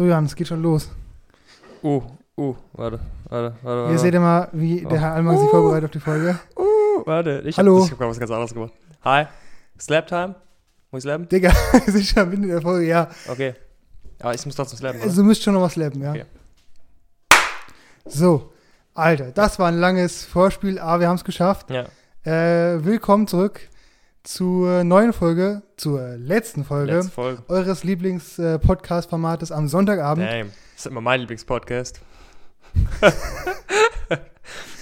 So, Jan, es geht schon los. Uh, uh, warte, warte, warte. Warte. seht ihr mal, wie der Oh. Herr Allmann sich vorbereitet auf die Folge. Uh, warte. Ich Hallo. Hab, ich hab grad was ganz anderes gemacht. Hi. Slap Time? Muss ich slappen? Digga, schon mitten in der Folge, ja. Okay. Aber ich muss trotzdem slappen, Also, oder? du müsst schon noch was slappen, ja. Okay. So, Alter, das war ein langes Vorspiel, aber wir haben es geschafft. Ja, Äh, willkommen zurück zur neuen Folge, zur letzten Folge letzte Folge. eures Lieblings-Podcast-Formates am Sonntagabend. Damn. Das ist immer mein Lieblingspodcast.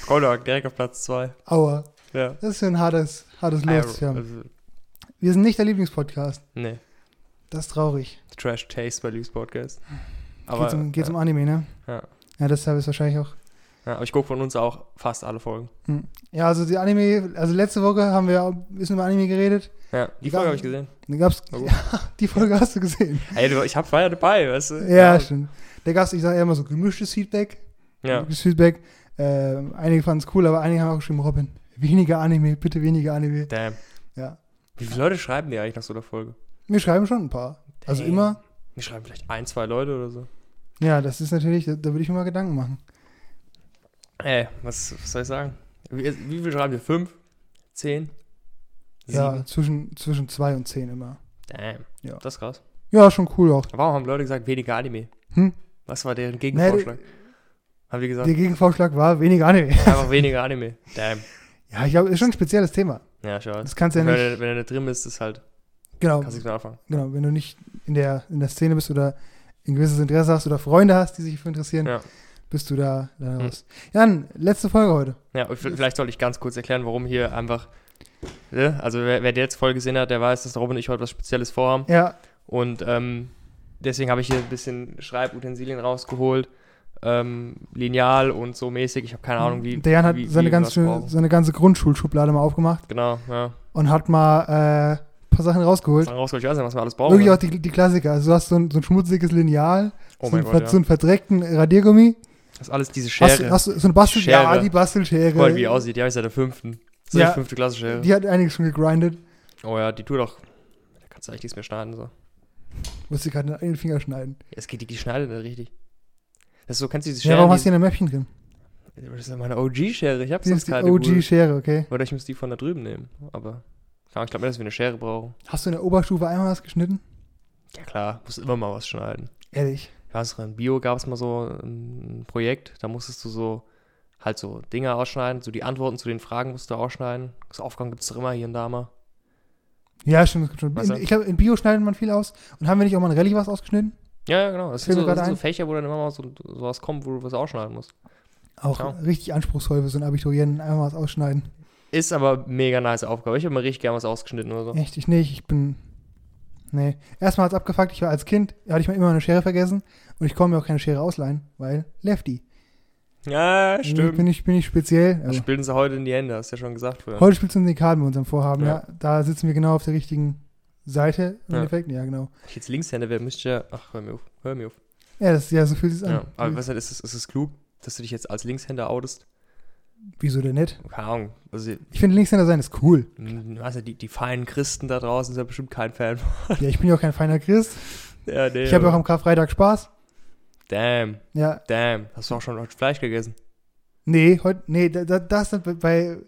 Goldog, direkt auf Platz 2. Aua, Ja. das ist ja ein hartes, hartes Los. haben. Also, Wir sind nicht der Lieblingspodcast. nee. Das ist traurig. Trash Taste bei Lieblingspodcast. Aber, Geht's um, geht's ja, um Anime, ne? Ja. Ja, deshalb ist wahrscheinlich auch. Ja, aber ich gucke von uns auch fast alle Folgen. Hm. Ja, also die Anime, also letzte Woche haben wir ein bisschen über Anime geredet. Ja, die Ja. Folge habe ich gesehen. Da gab's, gut. ja, die Folge hast du gesehen. Ey, du, ich hab, war ja dabei, weißt du? Ja, stimmt. Da gab's, ich sage eher immer so gemischtes Feedback. Ja. Gemischtes Feedback. Ähm, einige fanden es cool, aber einige haben auch geschrieben, Robin, weniger Anime, bitte weniger Anime. Damn. Ja. Wie viele Leute schreiben die eigentlich nach so einer Folge? Wir schreiben schon ein paar. Also Dang. immer. Wir schreiben vielleicht ein, zwei Leute oder so. Ja, das ist natürlich, da, da würde ich mir mal Gedanken machen. Ey, was, was soll ich sagen? Wie, wie viel schreiben wir? Fünf? Zehn? Ja, Sieben? zwischen, zwischen zwei und zehn immer. Damn. Ja. Das ist krass. Ja, schon cool auch. Warum haben Leute gesagt, weniger Anime? Hm? Was war deren Gegenvorschlag? haben die gesagt, Der Gegenvorschlag war weniger Anime. einfach weniger Anime. Damn. Ja, ich glaube, ist schon ein spezielles Thema. Ja, schau. Das kannst du ja wenn, nicht. er, wenn er nicht drin ist, ist halt, Genau, kannst du nicht mehr anfangen. genau. Wenn du nicht in der, in der Szene bist oder ein gewisses Interesse hast oder Freunde hast, die sich dafür interessieren, Ja. Bist du da, da Hm. raus. Jan, letzte Folge heute. Ja, vielleicht soll ich ganz kurz erklären, warum hier einfach, ne? also wer, wer die letzte Folge gesehen hat, der weiß, dass Robin und ich heute was Spezielles vorhaben. Ja, Und ähm, deswegen habe ich hier ein bisschen Schreibutensilien rausgeholt. Ähm, Lineal und so mäßig. Ich habe keine Ahnung, wie. der Jan hat wie, seine, wie ganze, seine ganze Grundschulschublade mal aufgemacht Genau, ja. und hat mal äh, ein paar Sachen rausgeholt. dann rausgeholt, ich weiß nicht, was wir alles brauchen. Wirklich auch die, die Klassiker. Also du hast so ein, so ein schmutziges Lineal, oh so, ein, Gott, ja. so einen verdreckten Radiergummi. Das ist alles diese Hast, Schere. du- hast du so eine Bastel, ja, die Bastelschere. Mal, wie die aussieht. Die habe ich seit der fünften. So Ja. die fünfte Klasse Schere. Die hat einiges schon gegrindet. Oh ja, die tut doch. Da kannst du eigentlich nichts mehr schneiden. So. Musste gerade in den Finger schneiden. Ja, es geht, die, die schneidet nicht richtig. Das ist so, kennst du diese Ja, Schere? warum hast du hier ein Mäppchen drin? Das ist ja meine OG-Schere. Ich habe sonst ist die keine. OG-Schere, okay. Oder ich muss die von da drüben nehmen. Aber ja, ich glaube nicht, dass wir eine Schere brauchen. Hast du in der Oberstufe einmal was geschnitten? Ja klar, musst immer mal was schneiden. Ehrlich. Ich weiß noch, in Bio gab es mal so ein Projekt, da musstest du so halt so Dinge ausschneiden, so die Antworten zu den Fragen musst du ausschneiden. So Aufgaben gibt es doch immer hier und da mal. Ja, stimmt. stimmt. Weißt In, du? ich glaube, in Bio schneidet man viel aus. Und haben wir nicht auch mal in Rallye was ausgeschnitten? Ja, ja, genau. Das sind, so, das sind so. Fächer, wo dann immer mal so, so was kommt, wo du was ausschneiden musst. Auch Ja. richtig anspruchsvoll für so einen Abiturienten. Einmal was ausschneiden. Ist aber mega nice Aufgabe. Ich habe mal richtig gern was ausgeschnitten oder so. Echt, ich nicht. Ich bin. Nee. Erstmal hat's abgefuckt. Ich war als Kind, hatte ich mal immer eine Schere vergessen. Und ich konnte mir auch keine Schere ausleihen, weil Lefty. Ja, stimmt. Bin ich, bin ich speziell. Das Also, spielen sie heute in die Hände, hast du ja schon gesagt vorher. heute spielst du in die Karten bei unserem Vorhaben, ja. Ja. Da sitzen wir genau auf der richtigen Seite im Ja. Endeffekt. Ja, genau. Wenn ich jetzt Linkshänder wäre, müsste ja. Ach, hör mir auf. Hör mir auf. Ja, das, ja so fühlt es Ja, an. aber was ist es, ist es klug, dass du dich jetzt als Linkshänder outest? Wieso denn nicht? Keine Ahnung. Also, Ich finde Linkshänder sein ist cool. du, die, die feinen Christen da draußen sind ja bestimmt kein Fan. Ja, ich bin ja auch kein feiner Christ. ja, nee. Ich habe ja auch am Karfreitag Spaß. Damn, Ja, damn. Hast du auch schon Fleisch gegessen? nee, heute, nee, da, da, das sind bei,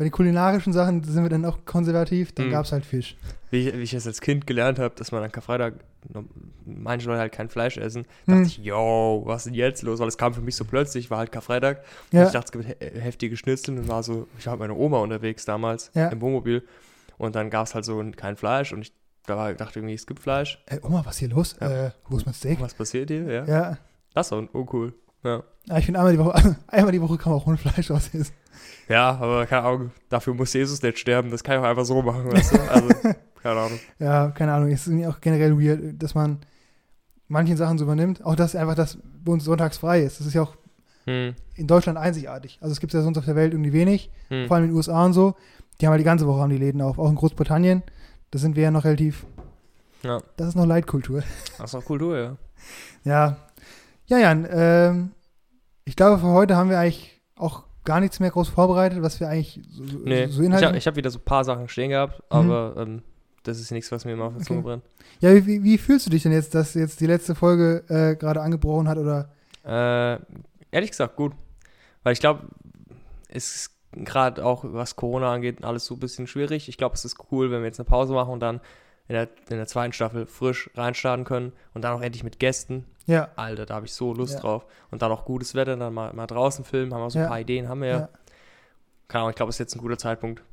bei den kulinarischen Sachen sind wir dann auch konservativ. Dann Mhm. gab's halt Fisch. Wie ich, wie ich es als Kind gelernt habe, dass man an Karfreitag manche Leute halt kein Fleisch essen, Hm. dachte ich, yo, was ist denn jetzt los? Weil es kam für mich so plötzlich, war halt Karfreitag. Ja, Ich dachte, es gibt he heftige Schnitzel und war so, ich war mit meiner Oma unterwegs damals Ja. im Wohnmobil und dann gab es halt so kein Fleisch und ich da war, dachte irgendwie, es gibt Fleisch. äh, Oma, was ist hier los? Ja. Äh, wo ist mein Steak? Was passiert hier? Ja. Ja, Das ist doch uncool. Ja. ja ich finde einmal die Woche, einmal die Woche kann man auch ohne Fleisch was essen. Ja, aber keine Ahnung, dafür muss Jesus nicht sterben. Das kann ich auch einfach so machen, weißt du? Also, keine Ahnung. Ja, keine Ahnung. Es ist auch generell weird, dass man manche Sachen so übernimmt. Auch dass einfach das bei uns sonntags frei ist. Das ist ja auch Hm. in Deutschland einzigartig. Also es gibt ja sonst auf der Welt irgendwie wenig. Hm. Vor allem in den USA und so. Die haben halt die ganze Woche haben die Läden auf. Auch in Großbritannien. Da sind wir ja noch relativ. Ja. Das ist noch Leitkultur. Das ist auch Kultur, ja. Ja. Ja, Jan, ähm, ich glaube, für heute haben wir eigentlich auch gar nichts mehr groß vorbereitet, was wir eigentlich so, Nee, so ich habe hab wieder so ein paar Sachen stehen gehabt, aber ähm, das ist nichts, was mir immer auf der Zunge brennt. Ja, wie, wie, wie fühlst du dich denn jetzt, dass jetzt die letzte Folge äh, gerade angebrochen hat oder? Äh, ehrlich gesagt, gut. Weil ich glaube, es ist gerade auch, was Corona angeht, alles so ein bisschen schwierig. Ich glaube, es ist cool, wenn wir jetzt eine Pause machen und dann in der, in der zweiten Staffel frisch reinstarten können und dann auch endlich mit Gästen. Ja. Alter, da habe ich so Lust Ja. drauf. Und dann auch gutes Wetter, dann mal, mal draußen filmen, haben wir so ein Ja. paar Ideen, haben wir ja. Keine Ahnung, ich glaube, es ist jetzt ein guter Zeitpunkt,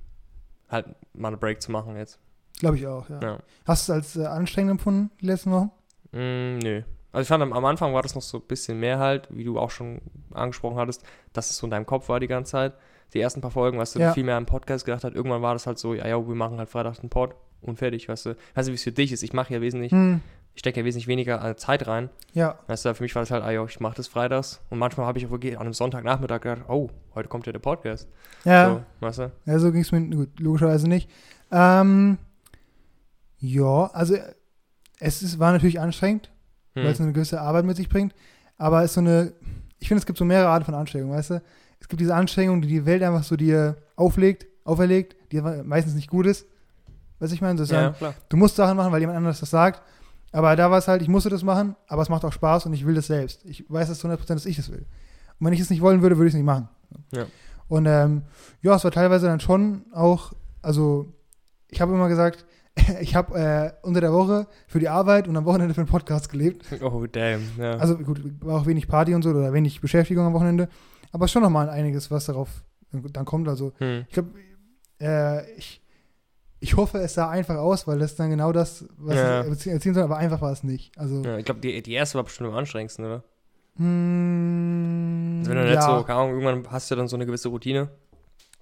halt mal eine Break zu machen jetzt. Glaube ich auch, ja. Ja. Hast du es als äh, anstrengend empfunden, die letzten Wochen? Mm, nö. Also ich fand, am, Anfang war das noch so ein bisschen mehr halt, wie du auch schon angesprochen hattest, dass es so in deinem Kopf war die ganze Zeit. Die ersten paar Folgen, weißt du, Ja. viel mehr am Podcast gedacht hat. Irgendwann war das halt so, ja, ja, wir machen halt Freitag den Pod und fertig, weißt du. Weißt du, wie es für dich ist? Ich mache ja wesentlich, Hm, ich stecke ja wesentlich weniger äh, Zeit rein. ja, Weißt du, für mich war das halt, ah, ich mache das freitags. Und manchmal habe ich auch an einem Sonntagnachmittag gedacht, oh, heute kommt ja der Podcast. ja. So, weißt du? Ja, so ging es mir gut, logischerweise nicht. Ähm, ja, also es ist, war natürlich anstrengend, weil es Hm. eine gewisse Arbeit mit sich bringt. Aber es ist so eine, ich finde, es gibt so mehrere Arten von Anstrengungen, weißt du? Es gibt diese Anstrengung, die die Welt einfach so dir auflegt, auferlegt, die meistens nicht gut ist. Weißt du, ich meine, Ja, klar. du musst Sachen machen, weil jemand anderes das sagt. Aber da war es halt, ich musste das machen, aber es macht auch Spaß und ich will das selbst. Ich weiß das zu 100%, dass ich das will. Und wenn ich es nicht wollen würde, würde ich es nicht machen. Ja. Und ähm, ja, es war teilweise dann schon auch, also ich habe immer gesagt, ich habe äh, unter der Woche für die Arbeit und am Wochenende für den Podcast gelebt. Oh, damn. Ja. Also gut, war auch wenig Party und so oder wenig Beschäftigung am Wochenende. Aber schon nochmal einiges, was darauf dann kommt. Also hm. ich glaube, äh, ich, ich hoffe, es sah einfach aus, weil das ist dann genau das, was Ja. ich erzählen soll, aber einfach war es nicht. Also, ja, ich glaube, die, die erste war bestimmt am anstrengendsten, oder? mm, Also wenn du nicht ja. so, keine Ahnung, irgendwann hast du dann so eine gewisse Routine.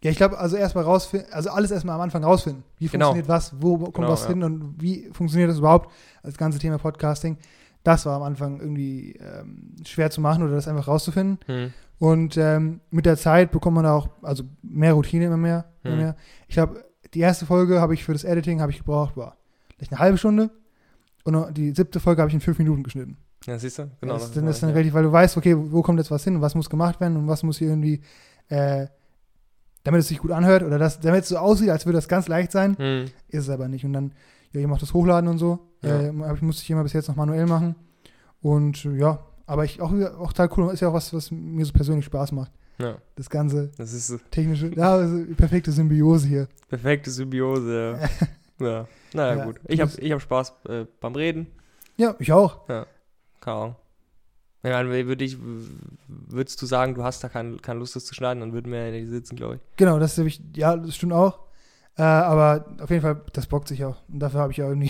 ja, ich glaube, also erstmal rausfinden, also alles erstmal am Anfang rausfinden. Wie Genau. funktioniert was, wo kommt Genau, was ja. hin und wie funktioniert das überhaupt, das ganze Thema Podcasting. Das war am Anfang irgendwie ähm, schwer zu machen oder das einfach rauszufinden. Hm. Und ähm, mit der Zeit bekommt man da auch also mehr Routine immer mehr. Immer Hm. mehr. Ich glaube, die erste Folge habe ich für das Editing habe ich gebraucht, boah, vielleicht eine halbe Stunde. Und die siebte Folge habe ich in fünf Minuten geschnitten. Ja, siehst du? Genau. das, das dann war ist dann ich, relativ, weil du weißt, okay, wo kommt jetzt was hin und was muss gemacht werden und was muss hier irgendwie, äh, damit es sich gut anhört oder das, damit es so aussieht, als würde das ganz leicht sein, ja. Hm. ist es aber nicht. Und dann, ja, ich mache das Hochladen und so. Ja. Äh, musste ich immer bis jetzt noch manuell machen. Und äh, ja, aber ich auch, auch total cool, ist ja auch was, was mir so persönlich Spaß macht. Ja, Das ganze das ist technische, ja, also perfekte Symbiose hier. perfekte Symbiose. Ja. ja. Naja, Ja, gut. Ich habe ich hab Spaß äh, beim Reden. Ja, ich auch. Keine Ahnung. Ich meine, würde ich, würdest du sagen, du hast da keine, keine Lust, das zu schneiden, dann würden wir ja hier sitzen, glaube ich. Genau, das ich, ja, das stimmt auch. Äh, aber auf jeden Fall, das bockt sich auch. Und dafür habe ich ja irgendwie,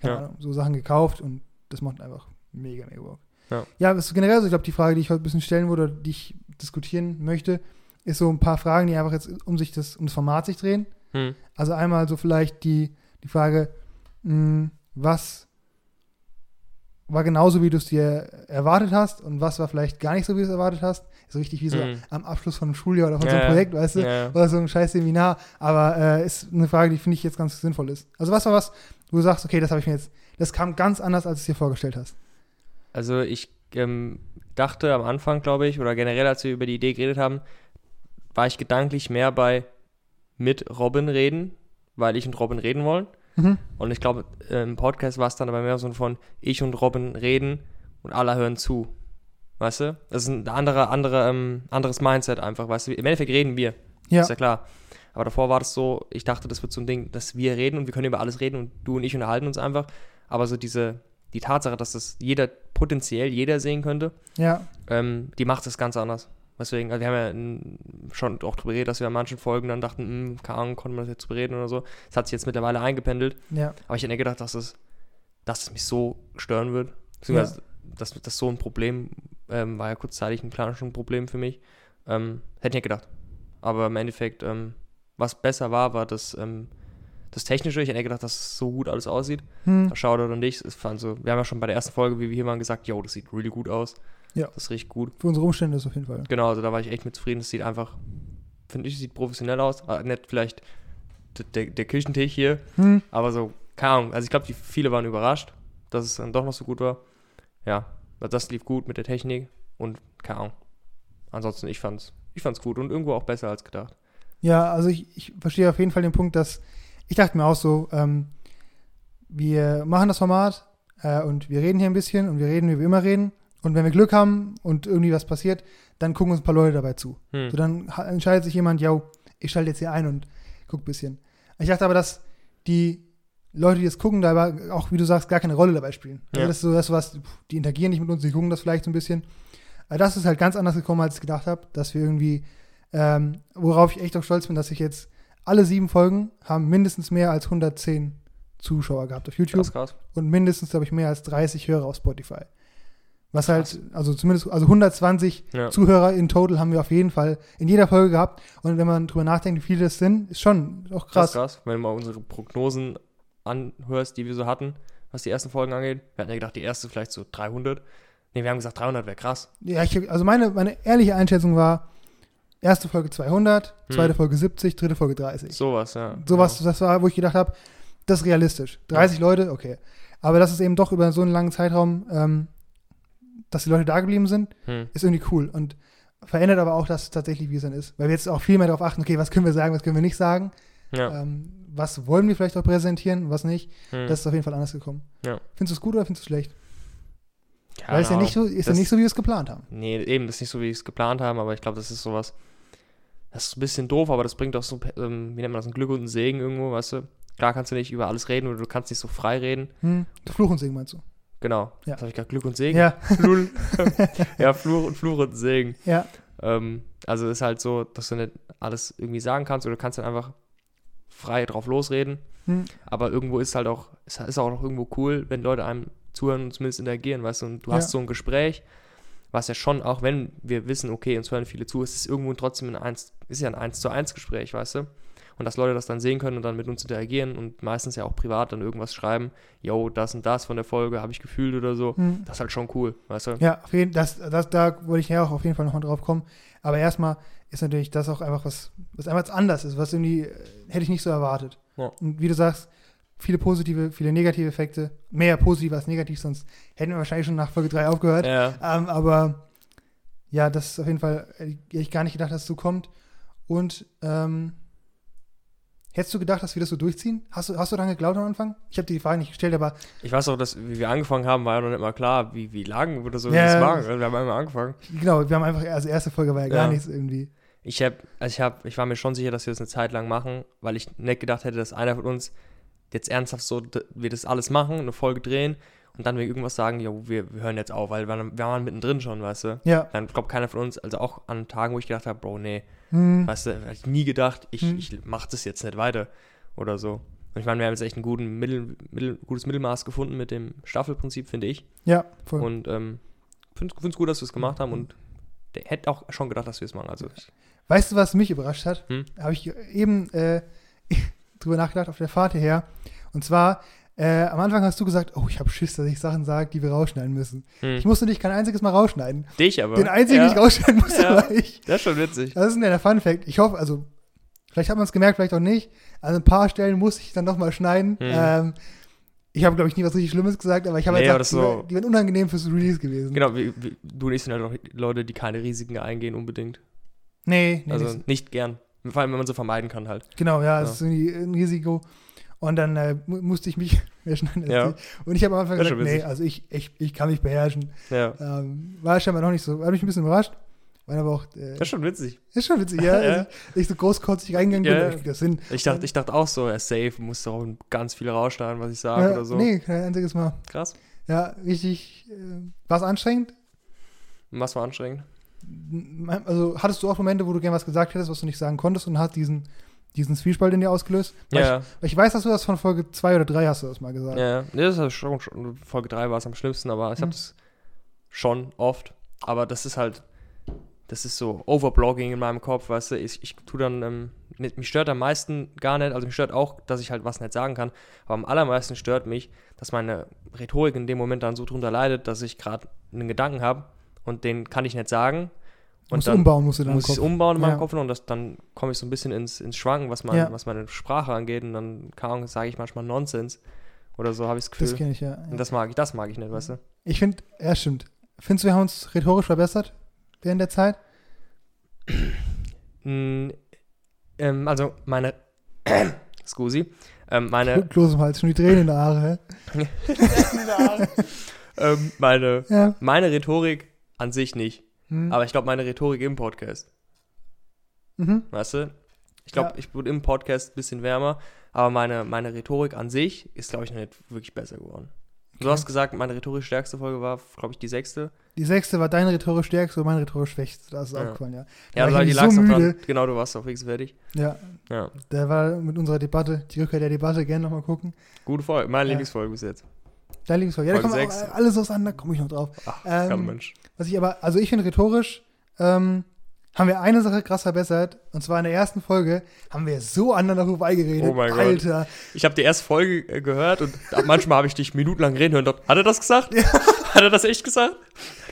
keine Ja. Ahnung, so Sachen gekauft und das macht einfach mega, mega Bock. Ja. ja, das ist generell so, ich glaube, die Frage, die ich heute ein bisschen stellen würde, die ich diskutieren möchte, ist so ein paar Fragen, die einfach jetzt um sich das, um das Format sich drehen. Hm. Also einmal so vielleicht die, die Frage, mh, was war genauso, wie du es dir erwartet hast und was war vielleicht gar nicht so, wie du es erwartet hast. So richtig wie so Hm. am Abschluss von einem Schuljahr oder von so Ja, einem ja. Projekt, weißt du? Ja, ja. Oder so ein scheiß Seminar. Aber äh, ist eine Frage, die finde ich jetzt ganz sinnvoll ist. Also was war was, wo du sagst, okay, das habe ich mir jetzt, das kam ganz anders, als du es dir vorgestellt hast. Also ich ähm, dachte am Anfang, glaube ich, oder generell, als wir über die Idee geredet haben, war ich gedanklich mehr bei mit Robin reden, weil ich und Robin reden wollen. Mhm. Und ich glaube, im Podcast war es dann aber mehr so von ich und Robin reden und alle hören zu. Weißt du? Das ist ein anderer, anderer, ähm, anderes Mindset einfach, weißt du? Im Endeffekt reden wir. Ja. Ist ja klar. Aber davor war das so, ich dachte, das wird so ein Ding, dass wir reden und wir können über alles reden und du und ich unterhalten uns einfach. Aber so diese, die Tatsache, dass das jeder, potenziell jeder sehen könnte, Ja. ähm, die macht es ganz anders. Deswegen, also wir haben ja schon auch drüber geredet, dass wir an manchen Folgen dann dachten, hm, keine Ahnung, konnte man das jetzt bereden oder so. Das hat sich jetzt mittlerweile eingependelt. Ja. Aber ich hätte nicht gedacht, dass es, dass es mich so stören wird. Beziehungsweise, dass das so ein Problem ähm, war ja kurzzeitig ein kleines Problem für mich. Ähm, hätte ich nicht gedacht. Aber im Endeffekt, ähm, was besser war, war das, ähm, das Technische. Ich hätte gedacht, dass es so gut alles aussieht. Hm. Shoutout und ich. Fand so, wir haben ja schon bei der ersten Folge, wie wir hier waren, gesagt, yo, das sieht really gut aus. Ja. Das riecht gut. Für unsere Umstände ist auf jeden Fall. Genau, also da war ich echt mit zufrieden. Es sieht einfach, finde ich, sieht professionell aus. Ah, nicht vielleicht der, der, Küchentisch hier, Hm. aber so, keine Ahnung. Also ich glaube, viele waren überrascht, dass es dann doch noch so gut war. Ja, das lief gut mit der Technik und keine Ahnung. Ansonsten, ich fand's, ich fand's gut und irgendwo auch besser als gedacht. Ja, also ich, ich verstehe auf jeden Fall den Punkt, dass ich dachte mir auch so, ähm, wir machen das Format äh, und wir reden hier ein bisschen und wir reden, wie wir immer reden. Und wenn wir Glück haben und irgendwie was passiert, dann gucken uns ein paar Leute dabei zu. Hm. So, dann entscheidet sich jemand, yo, ich schalte jetzt hier ein und guck ein bisschen. Ich dachte aber, dass die Leute, die das gucken, da aber auch, wie du sagst, gar keine Rolle dabei spielen. Also Ja. das ist so das, was, die interagieren nicht mit uns, die gucken das vielleicht so ein bisschen. Aber das ist halt ganz anders gekommen, als ich gedacht habe, dass wir irgendwie, ähm, worauf ich echt auch stolz bin, dass ich jetzt alle sieben Folgen haben mindestens mehr als 110 Zuschauer gehabt auf YouTube Krass, krass. und mindestens, glaube ich, mehr als 30 Hörer auf Spotify. Was halt, also zumindest, also 120 Ja. Zuhörer in total haben wir auf jeden Fall in jeder Folge gehabt. Und wenn man drüber nachdenkt, wie viele das sind, ist schon auch Krass, krass. krass. Wenn du mal unsere Prognosen anhörst, die wir so hatten, was die ersten Folgen angeht. Wir hatten ja gedacht, die erste vielleicht so 300. Ne, wir haben gesagt, 300 wäre krass. Ja, ich, also meine, meine ehrliche Einschätzung war, erste Folge 200, Hm. zweite Folge 70, dritte Folge 30. Sowas, ja. Sowas, das war, wo ich gedacht habe, das ist realistisch. 30 Leute, okay. Aber das ist eben doch über so einen langen Zeitraum, ähm, dass die Leute da geblieben sind, Ja. Hm. ist irgendwie cool. Und verändert aber auch das tatsächlich, wie es dann ist. Weil wir jetzt auch viel mehr darauf achten, okay, was können wir sagen, was können wir nicht sagen. Ja. Ähm, was wollen wir vielleicht auch präsentieren, was nicht. Hm. Das ist auf jeden Fall anders gekommen. Ja. Findest du es gut oder findest du es schlecht? Keine Weil es ja nicht so, ist ja Das- nicht so, wie wir es geplant haben. Nee, eben, das ist nicht so, wie wir es geplant haben, aber ich glaube, das ist sowas. Das ist ein bisschen doof, aber das bringt auch so, ähm, wie nennt man das, ein Glück und ein Segen irgendwo, weißt du? Klar kannst du nicht über alles reden oder du kannst nicht so frei reden. Hm? Fluch und Segen meinst du? Genau. Ja. Das habe ich gerade Glück und Segen. Ja, ja, Fluch und Fluch und Segen. ja, Ähm, also ist halt so, dass du nicht alles irgendwie sagen kannst oder du kannst dann einfach frei drauf losreden. Hm. Aber irgendwo ist halt auch, ist, ist auch noch irgendwo cool, wenn Leute einem zuhören und zumindest interagieren, weißt du, und du Ja. hast so ein Gespräch, was ja schon, auch wenn wir wissen, okay, uns hören viele zu, es ist irgendwo trotzdem ein eins, ist ja ein 1 zu 1 Gespräch, weißt du? Und dass Leute das dann sehen können und dann mit uns interagieren und meistens ja auch privat dann irgendwas schreiben, yo, das und das von der Folge habe ich gefühlt oder so. Hm. Das ist halt schon cool, weißt du? Ja, auf jeden das, das, da wollte ich ja auch auf jeden Fall nochmal drauf kommen. Aber erstmal ist natürlich das auch einfach was, was einfach anders ist, was irgendwie äh, hätte ich nicht so erwartet. Ja. Und wie du sagst, viele positive, viele negative Effekte, mehr positiv als negativ, sonst hätten wir wahrscheinlich schon nach Folge 3 aufgehört. Ja, Ähm, aber ja, das ist auf jeden Fall, hätte ich gar nicht gedacht, dass es so kommt. Und ähm, hättest du gedacht, dass wir das so durchziehen? Hast du, hast du daran geglaubt am Anfang? Ich habe die Frage nicht gestellt, aber Ich weiß auch, dass, wie wir angefangen haben, war ja noch nicht mal klar, wie, wie lang oder so Ja, das Wir haben einmal angefangen. genau, wir haben einfach, also erste Folge war ja gar Ja. nichts irgendwie. Ich hab, also ich hab, ich war mir schon sicher, dass wir das eine Zeit lang machen, weil ich nicht gedacht hätte, dass einer von uns jetzt ernsthaft so, wir das alles machen, eine Folge drehen und dann wir irgendwas sagen, ja, wir, wir hören jetzt auf, weil wir, wir waren mittendrin schon, weißt du. Ja. Dann glaubt keiner von uns, also auch an Tagen, wo ich gedacht habe, Bro, nee, Hm. weißt du, hab ich nie gedacht, ich, Hm. ich mach das jetzt nicht weiter oder so. Und ich meine, wir haben jetzt echt ein guten Mittel, Mittel, gutes Mittelmaß gefunden mit dem Staffelprinzip, finde ich. Ja, voll. Und ähm, finde es gut, dass wir es gemacht haben und hätte auch schon gedacht, dass wir es machen. Also Weißt du, was mich überrascht hat? Hm? Habe ich eben äh, drüber nachgedacht auf der Fahrt hierher. Und zwar, äh, am Anfang hast du gesagt, oh, ich habe Schiss, dass ich Sachen sage, die wir rausschneiden müssen. hm. Ich musste dich kein einziges Mal rausschneiden. dich aber. Den einzigen, ja, den ich rausschneiden musste, Ja. war ich. Das ist schon witzig. Das ist ein kleiner Fun-Fact. Ich hoffe, also, vielleicht hat man es gemerkt, vielleicht auch nicht. Also ein paar Stellen musste ich dann nochmal schneiden. Hm. Ähm, ich habe, glaube ich, nie was richtig Schlimmes gesagt, aber ich habe Nee, halt gesagt, die, die wären unangenehm fürs Release gewesen. Genau, wie, wie, du und ich sind halt auch Leute, die keine Risiken eingehen unbedingt. Nee, nee, also nicht. nicht gern. Vor allem, wenn man sie vermeiden kann halt. Genau, ja, es Ja. ist irgendwie ein Risiko. Und dann äh, mu musste ich mich mehr schneiden. als Ja. Und ich habe am Anfang Das ist gesagt, nee, also ich, ich, ich kann mich beherrschen. Ja. Ähm, war scheinbar noch nicht so, hat mich ein bisschen überrascht. War aber auch, äh, Das ist schon witzig. ist schon witzig, ja. Ja. Also, ich so großkotzig reingegangen Ja. bin, das hin. Ich dachte, ich dachte auch so, er ist safe, muss doch ganz viel rausschneiden, was ich sage Ja, oder so. Nee, kein einziges Mal. Krass. Ja, richtig, äh, war es anstrengend? Was war anstrengend? Also hattest du auch Momente, wo du gern was gesagt hättest, was du nicht sagen konntest und hat diesen, diesen Zwiespalt in dir ausgelöst? Weil Ja, Ich, ich weiß, dass du das von Folge 2 oder 3 hast du das mal gesagt. ja. Nee, das ist schon, schon, Folge 3 war es am schlimmsten, aber ich Mhm. habe das schon oft. Aber das ist halt, das ist so Overblogging in meinem Kopf, weißt du. Ich, ich tu dann, ähm, nicht- mich stört am meisten gar nicht, also mich stört auch, dass ich halt was nicht sagen kann, aber am allermeisten stört mich, dass meine Rhetorik in dem Moment dann so drunter leidet, dass ich gerade einen Gedanken habe und den kann ich nicht sagen. Und musst dann umbauen, musst du dann muss ich umbauen in Ja. meinem Kopf und das, dann komme ich so ein bisschen ins, ins Schwanken, was, mein, Ja. was meine Sprache angeht und dann, keine Ahnung, sage ich manchmal Nonsens oder so, habe ich das Gefühl. Das kenne ich ja. ja. und das mag ich, das mag ich nicht, weißt du? Ich finde, ja, stimmt. Findest du, wir haben uns rhetorisch verbessert während der Zeit? Mm, ähm, also meine, Scusi, Ähm, meine, Kloß im Hals, schon die Tränen in der Haare. hä? ähm, meine, Ja. meine Rhetorik an sich nicht. Hm. Aber ich glaube, meine Rhetorik im Podcast. Mhm. Weißt du? Ich glaube, Ja. ich wurde im Podcast ein bisschen wärmer, aber meine, meine Rhetorik an sich ist, glaube ich, noch nicht wirklich besser geworden. Du Okay. hast gesagt, meine rhetorisch stärkste Folge war, glaube ich, die sechste. Die sechste war deine rhetorische stärkste und meine rhetorische schwächste. Das ist Ja. aufgefallen, ja. Ja, war weil die so dran. Genau, du warst auf fix fertig. Ja, Ja. der war mit unserer Debatte, die Rückkehr der Debatte, gerne nochmal gucken. Gute Folge, meine Ja. Lieblingsfolge bis jetzt. Dein Lieblingsfolge. Ja, da Folge kommen auch sechs. alles auseinander, komme ich noch drauf. Ach, Ähm, Mensch. Was ich aber, also ich finde rhetorisch, ähm, haben wir eine Sache krass verbessert. Und zwar in der ersten Folge haben wir so aneinander vorbeigeredet. Oh mein Gott. Alter. Ich habe die erste Folge äh, gehört und manchmal habe ich dich minutenlang reden hören. Hat er das gesagt? Hat er das echt gesagt?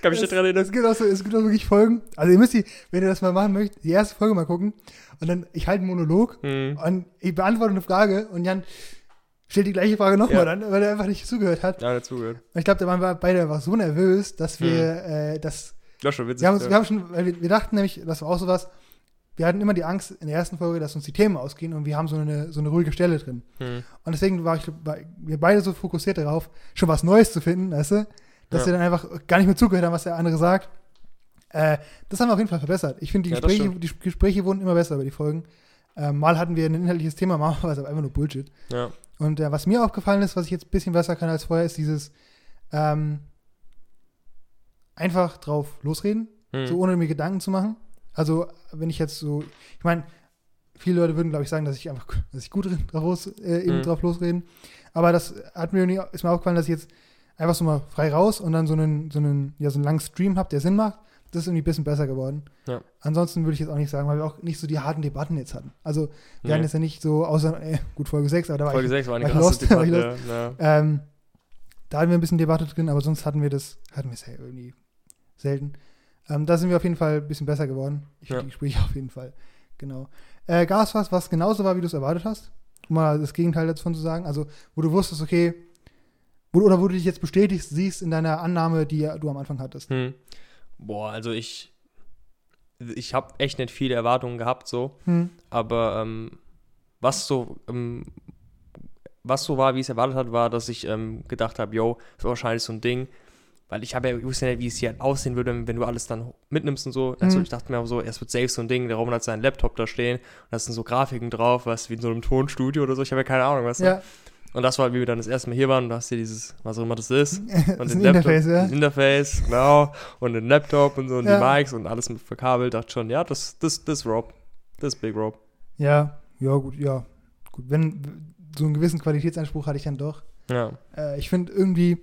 Kann mich nicht dran erinnern. Es gibt, auch so, es gibt auch wirklich Folgen. Also ihr müsst die, wenn ihr das mal machen möchtet, die erste Folge mal gucken. Und dann, ich halte einen Monolog Hm. und ich beantworte eine Frage und Jan stellt die gleiche Frage nochmal Ja. dann, weil er einfach nicht zugehört hat. Ja, nicht zugehört. Und ich glaube, da waren wir beide einfach so nervös, dass wir äh, das. Ja, schon witzig. Wir haben, uns, ja. wir haben schon, wir, wir dachten nämlich, das war auch sowas, wir hatten immer die Angst in der ersten Folge, dass uns die Themen ausgehen und wir haben so eine, so eine ruhige Stelle drin. Hm. Und deswegen war ich, war wir beide so fokussiert darauf, schon was Neues zu finden, weißt du? Dass Ja. wir dann einfach gar nicht mehr zugehört haben, was der andere sagt. Äh, das haben wir auf jeden Fall verbessert. Ich finde, die, Ja, Gespräche, die Gespräche wurden immer besser über die Folgen. Ähm, mal hatten wir ein inhaltliches Thema, mal war es aber einfach nur Bullshit. Ja. Und äh, was mir aufgefallen ist, was ich jetzt ein bisschen besser kann als vorher, ist dieses ähm, einfach drauf losreden, Hm. so ohne mir Gedanken zu machen. Also, wenn ich jetzt so, ich meine, viele Leute würden, glaube ich, sagen, dass ich einfach, dass ich gut drauf, los, äh, eben Mhm. drauf losreden. Aber das hat mir nie, ist mir aufgefallen, dass ich jetzt einfach so mal frei raus und dann so einen, so einen, ja, so einen langen Stream habe, der Sinn macht. Das ist irgendwie ein bisschen besser geworden. Ja. Ansonsten würde ich jetzt auch nicht sagen, weil wir auch nicht so die harten Debatten jetzt hatten. Also, wir Nee. hatten jetzt ja nicht so, außer, äh, gut, Folge 6, aber da war Folge ich 6 war eine war krasse lost, war ich Debatte. Ja. ähm, da hatten wir ein bisschen Debatte drin, aber sonst hatten wir das, hatten wir es ja irgendwie selten. Ähm, da sind wir auf jeden Fall ein bisschen besser geworden. Ich Ja. die Gespräche auf jeden Fall. Genau. Äh, es was, was genauso war, wie du es erwartet hast? Um mal das Gegenteil davon zu sagen. Also, wo du wusstest, okay, wo, oder wo du dich jetzt bestätigt siehst in deiner Annahme, die du am Anfang hattest. Hm. Boah, also ich, ich habe echt nicht viele Erwartungen gehabt so, Hm. aber ähm, was so, ähm, was so war, wie ich es erwartet hat, war, dass ich ähm, gedacht habe, yo, das war wahrscheinlich so ein Ding, weil ich habe ja, ich wusste ja nicht, wie es hier aussehen würde, wenn du alles dann mitnimmst und so. Also Mhm. ich dachte mir auch so, es wird safe so ein Ding, der Roman hat seinen Laptop da stehen und da sind so Grafiken drauf, was wie in so einem Tonstudio oder so, ich habe ja keine Ahnung, weißt du. Und das war, wie wir dann das erste Mal hier waren, und da hast du dieses, was auch immer das ist. das Und ist den ein Laptop, Interface, ja. Das Interface, genau. Und den Laptop und so und Ja. die Mics und alles mit verkabelt. Dachte schon, ja, das, das, das ist Rob. Das ist Big Rob. Ja, ja, gut, ja. Gut, wenn so einen gewissen Qualitätsanspruch hatte ich dann doch. Ja. Äh, ich finde irgendwie,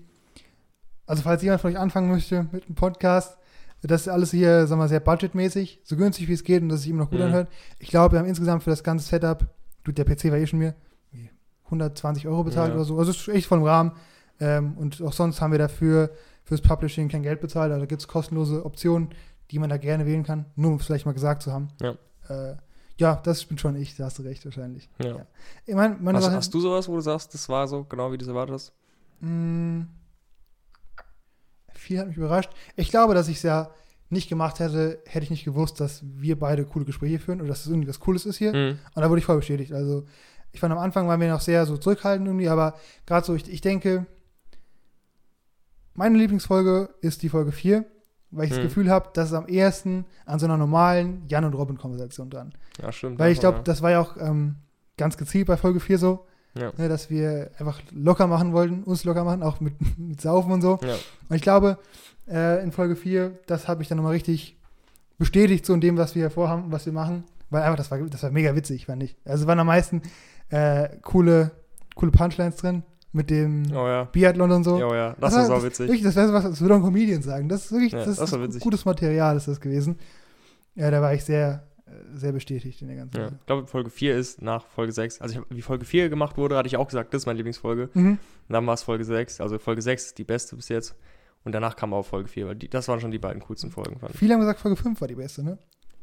also falls jemand von euch anfangen möchte mit einem Podcast, das ist alles hier, sagen wir mal, sehr budgetmäßig, so günstig wie es geht und dass es immer noch gut Mhm. anhört. Ich glaube, wir haben insgesamt für das ganze Setup, du, der PC war eh schon mir, 120 Euro bezahlt Ja. oder so. Also es ist echt voll im Rahmen. Ähm, und auch sonst haben wir dafür fürs Publishing kein Geld bezahlt. Also gibt es kostenlose Optionen, die man da gerne wählen kann, nur um es vielleicht mal gesagt zu haben. Ja. Äh, ja, das bin schon ich, da hast du recht wahrscheinlich. ja. Ja. Ich mein, meine Hast, Sache, hast du sowas, wo du sagst, das war so, genau wie du es erwartet hast? Mm, Viel hat mich überrascht. Ich glaube, dass ich es ja nicht gemacht hätte, hätte ich nicht gewusst, dass wir beide coole Gespräche führen oder dass es irgendwie was Cooles ist hier. Mhm. Und da wurde ich voll bestätigt. Also, ich fand am Anfang waren wir noch sehr so zurückhaltend irgendwie, aber gerade so, ich, ich denke, meine Lieblingsfolge ist die Folge 4, weil ich das Mhm. Gefühl habe, dass es am ehesten an so einer normalen Jan- und Robin-Konversation dran. Ja, stimmt. Weil ich glaube, ja. das war ja auch ähm, ganz gezielt bei Folge 4 so, Ja. ne, dass wir einfach locker machen wollten, uns locker machen, auch mit, mit Saufen und so. Ja. Und ich glaube, äh, in Folge 4, das habe ich dann nochmal richtig bestätigt, so in dem, was wir vorhaben, was wir machen. Weil einfach, das war, das war mega witzig, fand ich. Also es waren am meisten äh, coole, coole Punchlines drin mit dem Oh ja. Biathlon und so. Oh ja. Das war- ist auch witzig. Wirklich, das wäre so was, das würde ein Comedian sagen. Das ist wirklich, Ja, das, das war ist gutes Material ist das gewesen. Ja, da war ich sehr, sehr bestätigt in der ganzen Ja. Sache. Ich glaube, Folge 4 ist nach Folge 6. Also, hab, wie Folge 4 gemacht wurde, hatte ich auch gesagt, das ist meine Lieblingsfolge. Mhm. Und dann war es Folge 6. Also, Folge 6 ist die beste bis jetzt. Und danach kam auch Folge 4, weil die, das waren schon die beiden coolsten Folgen, fand ich. Viele haben gesagt, Folge 5 war die beste, ne?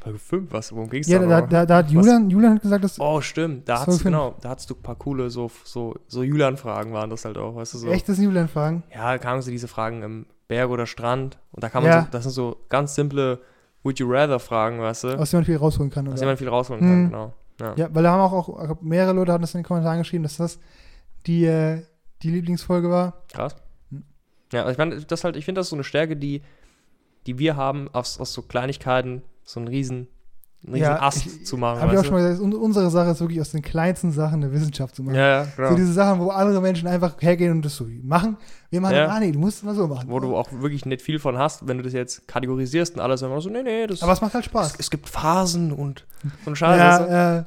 Folge 5, was? Worum ging es Ja, da, da, da hat Julian, Julian hat gesagt, dass Oh, stimmt. Da fünf. genau, da hattest du ein paar coole, so, so, so Julian-Fragen waren das halt auch, weißt du so. echtes Julian-Fragen. Ja, kamen so diese Fragen im Berg oder Strand. Und da kann man Ja. so, das sind so ganz simple Would you rather Fragen, weißt du? aus dem man viel rausholen kann. Aus denen man viel rausholen Mhm. kann, genau. Ja. Ja, weil da haben auch, auch mehrere Leute haben das in den Kommentaren geschrieben, dass das die, äh, die Lieblingsfolge war. Krass. Hm. Ja, also ich meine, das halt, ich finde das so eine Stärke, die, die wir haben, aus, aus so Kleinigkeiten so einen riesen, einen riesen Ja, Ast ich- zu machen. Hab ich auch schon mal gesagt, un- unsere Sache ist wirklich aus den kleinsten Sachen eine Wissenschaft zu machen. ja, ja, So genau. diese Sachen, wo andere Menschen einfach hergehen und das so machen. Wir machen, Ja. ah nee, du musst es mal so machen. Wo du auch wirklich nicht viel von hast, wenn du das jetzt kategorisierst und alles immer so, nee, nee, das Aber es macht halt Spaß. es, es gibt Phasen und so ein Scheiß. ja, äh,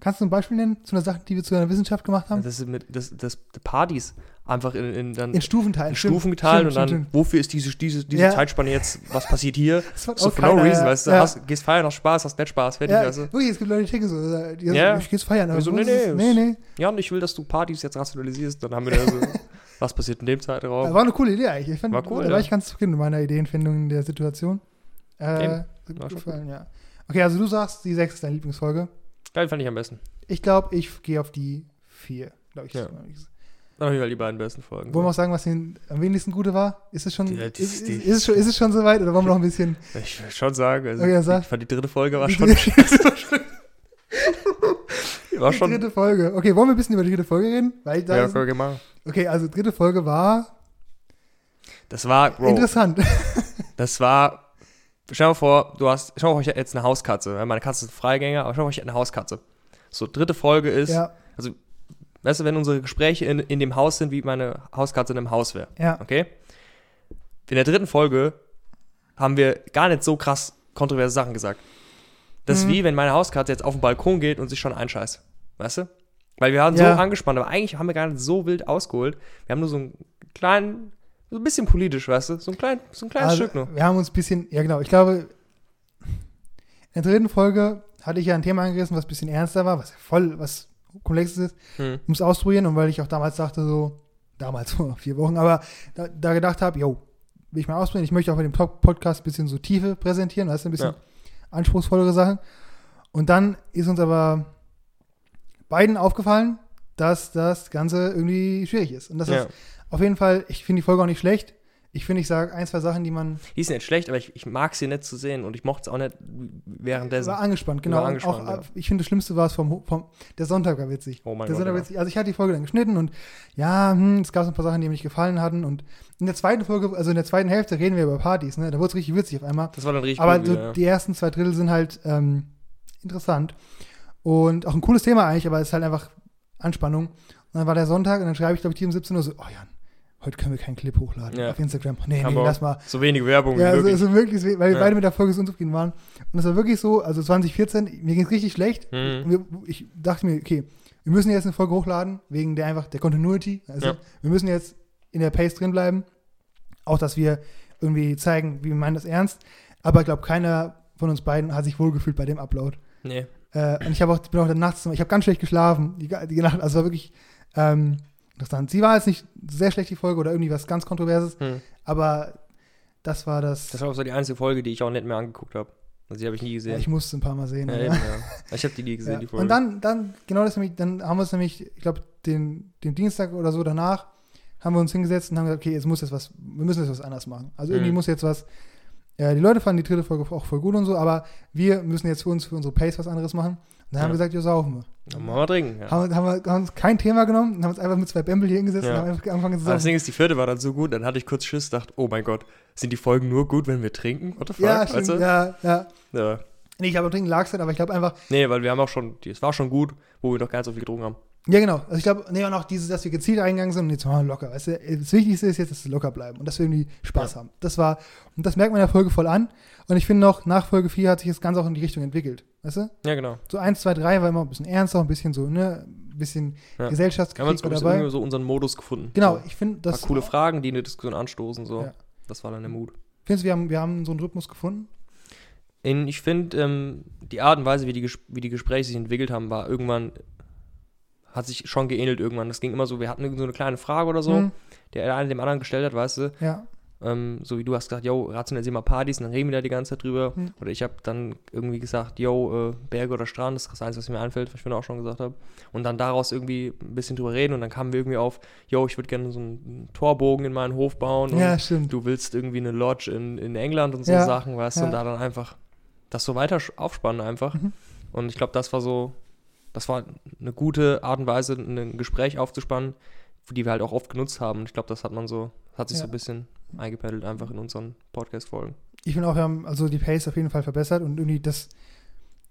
kannst du ein Beispiel nennen zu einer Sache, die wir zu einer Wissenschaft gemacht haben? Das ist mit das, das Partys einfach in, in dann In Stufen teilen. in Stufen geteilt und dann, stimmt, wofür ist diese, diese, diese Ja. Zeitspanne jetzt, was passiert hier? Das So for no reason, weißt du, ja. hast, gehst feiern, hast Spaß, hast nicht Spaß, fertig, Ja, du. wirklich, es gibt Leute, die ticken so. Die Ja. Ich geh's feiern. aber so, nee, nee, nee, nee. Ja, und ich will, dass du Partys jetzt rationalisierst, dann haben wir da so, was passiert in dem Zeitraum? War eine coole Idee eigentlich. Ich fand, War cool, Da war ich ganz zufrieden mit meiner Ideenfindung in der Situation. Äh, gefallen, ja. Okay, also du sagst, die 6 ist deine Lieblingsfolge. Geil, fand ich am besten. Ich glaube, ich gehe auf die 4. Glaube ich. Ja. Auf jeden Fall die beiden besten Folgen. Wollen wir auch sagen, was den am wenigsten gute war? Ist es schon, Ja, die- ist, die- ist, es schon, ist es schon soweit oder wollen wir noch ein bisschen? Ich will schon sagen, also, Okay, dann sag. ich fand die dritte Folge war Die schon, war schon, dritte Folge. Okay, wollen wir ein bisschen über die dritte Folge reden? Weil da ja, ist, Folge mal. okay, also dritte Folge war Das war, Bro, interessant. das war, stell dir mal vor, du hast, schau mal, ich hätte jetzt eine Hauskatze. Meine Katze ist ein Freigänger, aber schau mal, ich hätte eine Hauskatze. So, dritte Folge ist, ja, weißt du, wenn unsere Gespräche in, in dem Haus sind, wie meine Hauskatze in einem Haus wäre. ja. Okay? In der dritten Folge haben wir gar nicht so krass kontroverse Sachen gesagt. Das ist Mhm. wie, wenn meine Hauskatze jetzt auf den Balkon geht und sich schon einscheißt. Weißt du? Weil wir waren Ja. so angespannt, aber eigentlich haben wir gar nicht so wild ausgeholt. Wir haben nur so einen kleinen, so ein bisschen politisch, weißt du? So ein, klein, so ein kleines Also, Stück nur. Wir haben uns ein bisschen, ja genau, ich glaube, in der dritten Folge hatte ich ja ein Thema angerissen, was ein bisschen ernster war, was voll, was komplexes ist, Hm. um es auszuprobieren und weil ich auch damals dachte so, damals vor vier Wochen, aber da, da gedacht habe, yo, will ich mal ausprobieren, ich möchte auch bei dem Top-Podcast ein bisschen so Tiefe präsentieren, du, ein bisschen Ja. anspruchsvollere Sachen. Und dann ist uns aber beiden aufgefallen, dass das Ganze irgendwie schwierig ist. Und das Ja. ist auf jeden Fall, ich finde die Folge auch nicht schlecht. Ich finde, ich sage ein, zwei Sachen, die man Die ist nicht schlecht, aber ich, ich mag sie nicht zu sehen und ich mochte es auch nicht währenddessen. war angespannt, genau. War angespannt, auch, ja. Ich finde, das Schlimmste war es vom, vom, der Sonntag war witzig. Oh mein der Gott. Sonntag ja. witzig. Also ich hatte die Folge dann geschnitten und ja, hm, es gab so ein paar Sachen, die mir nicht gefallen hatten. Und in der zweiten Folge, also in der zweiten Hälfte reden wir über Partys, ne? Da wurde es richtig witzig auf einmal. Das war dann richtig Aber gut so ja. die ersten zwei Drittel sind halt ähm, interessant. Und auch ein cooles Thema eigentlich, aber es ist halt einfach Anspannung. Und dann war der Sonntag und dann schreibe ich, glaube ich, die um 17 Uhr so, oh Jan, heute können wir keinen Clip hochladen Ja. auf Instagram. Nee, Haben nee, lass mal. So wenig Werbung Ja, wie also, möglich. also wirklich, weil wir Ja. beide mit der Folge so unzufrieden waren. Und es war wirklich so, also 2014, mir ging es richtig schlecht. Mhm. Wir, ich dachte mir, okay, wir müssen jetzt eine Folge hochladen, wegen der einfach der Continuity. Also Ja. wir müssen jetzt in der Pace drin bleiben. Auch, dass wir irgendwie zeigen, wie wir meinen das ernst. Aber ich glaube, keiner von uns beiden hat sich wohlgefühlt bei dem Upload. Nee. Äh, und ich habe auch, bin auch nachts, ich habe ganz schlecht geschlafen, die, die Nacht, also war wirklich ähm, interessant. Sie war jetzt nicht sehr schlecht, die Folge, oder irgendwie was ganz Kontroverses, Hm. aber das war das. Das war auch so die einzige Folge, die ich auch nicht mehr angeguckt habe. Also die habe ich nie ja, gesehen. ich musste ein paar Mal sehen. Ja, eben, ja. Ich habe die nie gesehen, Ja. die Folge. Und dann, dann, genau das nämlich, dann haben wir uns nämlich, ich glaube, den, den Dienstag oder so danach, haben wir uns hingesetzt und haben gesagt, okay, jetzt muss jetzt was, wir müssen jetzt was anders machen. Also irgendwie Mhm. muss jetzt was, ja, die Leute fanden die dritte Folge auch voll gut und so, aber wir müssen jetzt für uns, für unsere Pace was anderes machen. Dann haben Ja. wir gesagt, ja, saufen wir. Dann machen wir trinken. Ja. Haben, wir- haben, wir, haben uns kein Thema genommen und haben uns einfach mit zwei Bämbel hier hingesetzt Ja. und haben einfach angefangen zu Aber das saufen. Ding ist, die vierte war dann so gut, dann hatte ich kurz Schiss, dachte, oh mein Gott, sind die Folgen nur gut, wenn wir trinken? What the fuck? Ja, weißt stimmt, du? ja, ja. ja. Nee, ich glaube, trinken lag es aber ich glaube einfach, Nee, weil wir haben auch schon, es war schon gut, wo wir noch gar nicht so viel getrunken haben. Ja, genau. Also ich glaube, nee, und auch dieses, dass wir gezielt reingegangen sind und jetzt machen wir locker. Weißt du, das Wichtigste ist jetzt, dass wir locker bleiben und dass wir irgendwie Spaß haben. Das war, und das merkt man in der Folge voll an. Und ich finde noch, nach Folge 4 hat sich das Ganze auch in die Richtung entwickelt. Weißt du? Ja, genau. So 1, 2, 3 war immer ein bisschen ernster, ein bisschen so, ne, ein bisschen Ja. Wir haben Gesellschaftskritik ich, dabei. irgendwie so unseren Modus gefunden. Genau, ich finde, Ein das. paar coole Fragen, die eine Diskussion anstoßen, so. Ja. Das war dann der Mut. Findest du, wir haben, wir haben so einen Rhythmus gefunden? In, ich finde, ähm, die Art und Weise, wie die, wie die Gespräche sich entwickelt haben, war irgendwann, hat sich schon geähnelt irgendwann. Das ging immer so, wir hatten so eine kleine Frage oder so, Hm, der eine dem anderen gestellt hat, weißt du, ja. ähm, so wie du hast gesagt, yo, rationalisier mal Partys, und dann reden wir da die ganze Zeit drüber. Hm. Oder ich habe dann irgendwie gesagt, yo, äh, Berge oder Strand, das ist das Einzige, was mir einfällt, was ich vorhin auch schon gesagt habe. Und dann daraus irgendwie ein bisschen drüber reden und dann kamen wir irgendwie auf, yo, ich würde gerne so einen Torbogen in meinen Hof bauen und Ja, stimmt. du willst irgendwie eine Lodge in, in England und so Ja, Sachen, weißt du, ja. und da dann einfach das so weiter aufspannen einfach. Mhm. Und ich glaube, das war so, das war eine gute Art und Weise, ein Gespräch aufzuspannen, die wir halt auch oft genutzt haben. Ich glaube, das hat man so, hat sich Ja. so ein bisschen eingependelt einfach in unseren Podcast-Folgen. Ich finde auch, wir haben also die Pace auf jeden Fall verbessert und irgendwie das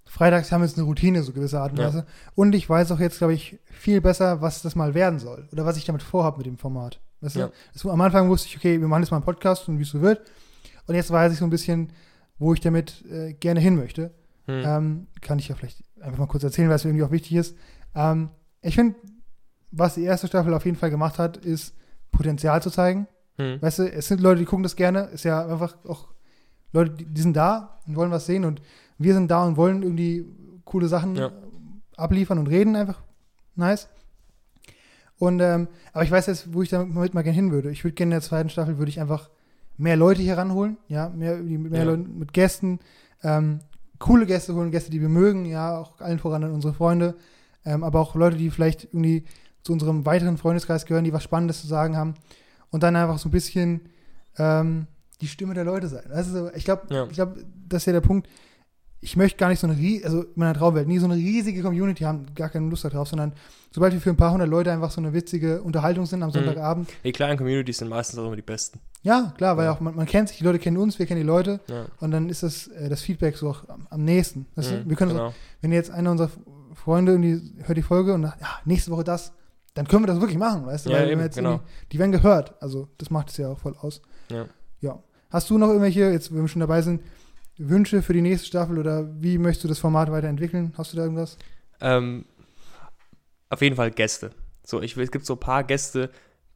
Freitags haben wir jetzt eine Routine, so gewisse Art und Ja. Weise. Und ich weiß auch jetzt, glaube ich, viel besser, was das mal werden soll oder was ich damit vorhabe mit dem Format. Weißt du? Ja. Das, am Anfang wusste ich, okay, wir machen jetzt mal einen Podcast und wie es so wird. Und jetzt weiß ich so ein bisschen, wo ich damit äh, gerne hin möchte. Hm. Ähm, kann ich ja vielleicht einfach mal kurz erzählen, weil es irgendwie auch wichtig ist. Ähm, ich finde, was die erste Staffel auf jeden Fall gemacht hat, ist Potenzial zu zeigen. Hm. Weißt du, es sind Leute, die gucken das gerne. Ist ja einfach auch Leute, die, die sind da und wollen was sehen und wir sind da und wollen irgendwie coole Sachen Ja. abliefern und reden einfach. Nice. Und, ähm, aber ich weiß jetzt, wo ich damit mal gerne hin würde. Ich würde gerne in der zweiten Staffel, würde ich einfach mehr Leute hier ranholen, ja, mehr, mehr Ja. Leuten, mit Gästen, ähm, coole Gäste holen, Gäste, die wir mögen, ja, auch allen voran an unsere Freunde, ähm, aber auch Leute, die vielleicht irgendwie zu unserem weiteren Freundeskreis gehören, die was Spannendes zu sagen haben und dann einfach so ein bisschen ähm, die Stimme der Leute sein. Also ich glaube, Ja. ich glaube, das ist ja der Punkt. Ich möchte gar nicht so eine, also in meiner Traumwelt, nie so eine riesige Community haben, gar keine Lust darauf, sondern sobald wir für ein paar hundert Leute einfach so eine witzige Unterhaltung sind am Mhm. Sonntagabend. Die kleinen Communities sind meistens auch immer die besten. Ja, klar, weil Ja. auch man, man kennt sich, die Leute kennen uns, wir kennen die Leute Ja. und dann ist das, äh, das Feedback so auch am, nächsten. Du? Mhm, wir können so, genau. wenn jetzt einer unserer Freunde irgendwie hört die Folge und sagt, ja, nächste Woche das, dann können wir das wirklich machen, weißt du? Ja, Weil eben, jetzt genau. Die werden gehört. Also das macht es ja auch voll aus. Ja. Ja. Hast du noch irgendwelche, jetzt wenn wir schon dabei sind, Wünsche für die nächste Staffel oder wie möchtest du das Format weiterentwickeln? Hast du da irgendwas? Ähm, auf jeden Fall Gäste. So, ich, es gibt so ein paar Gäste,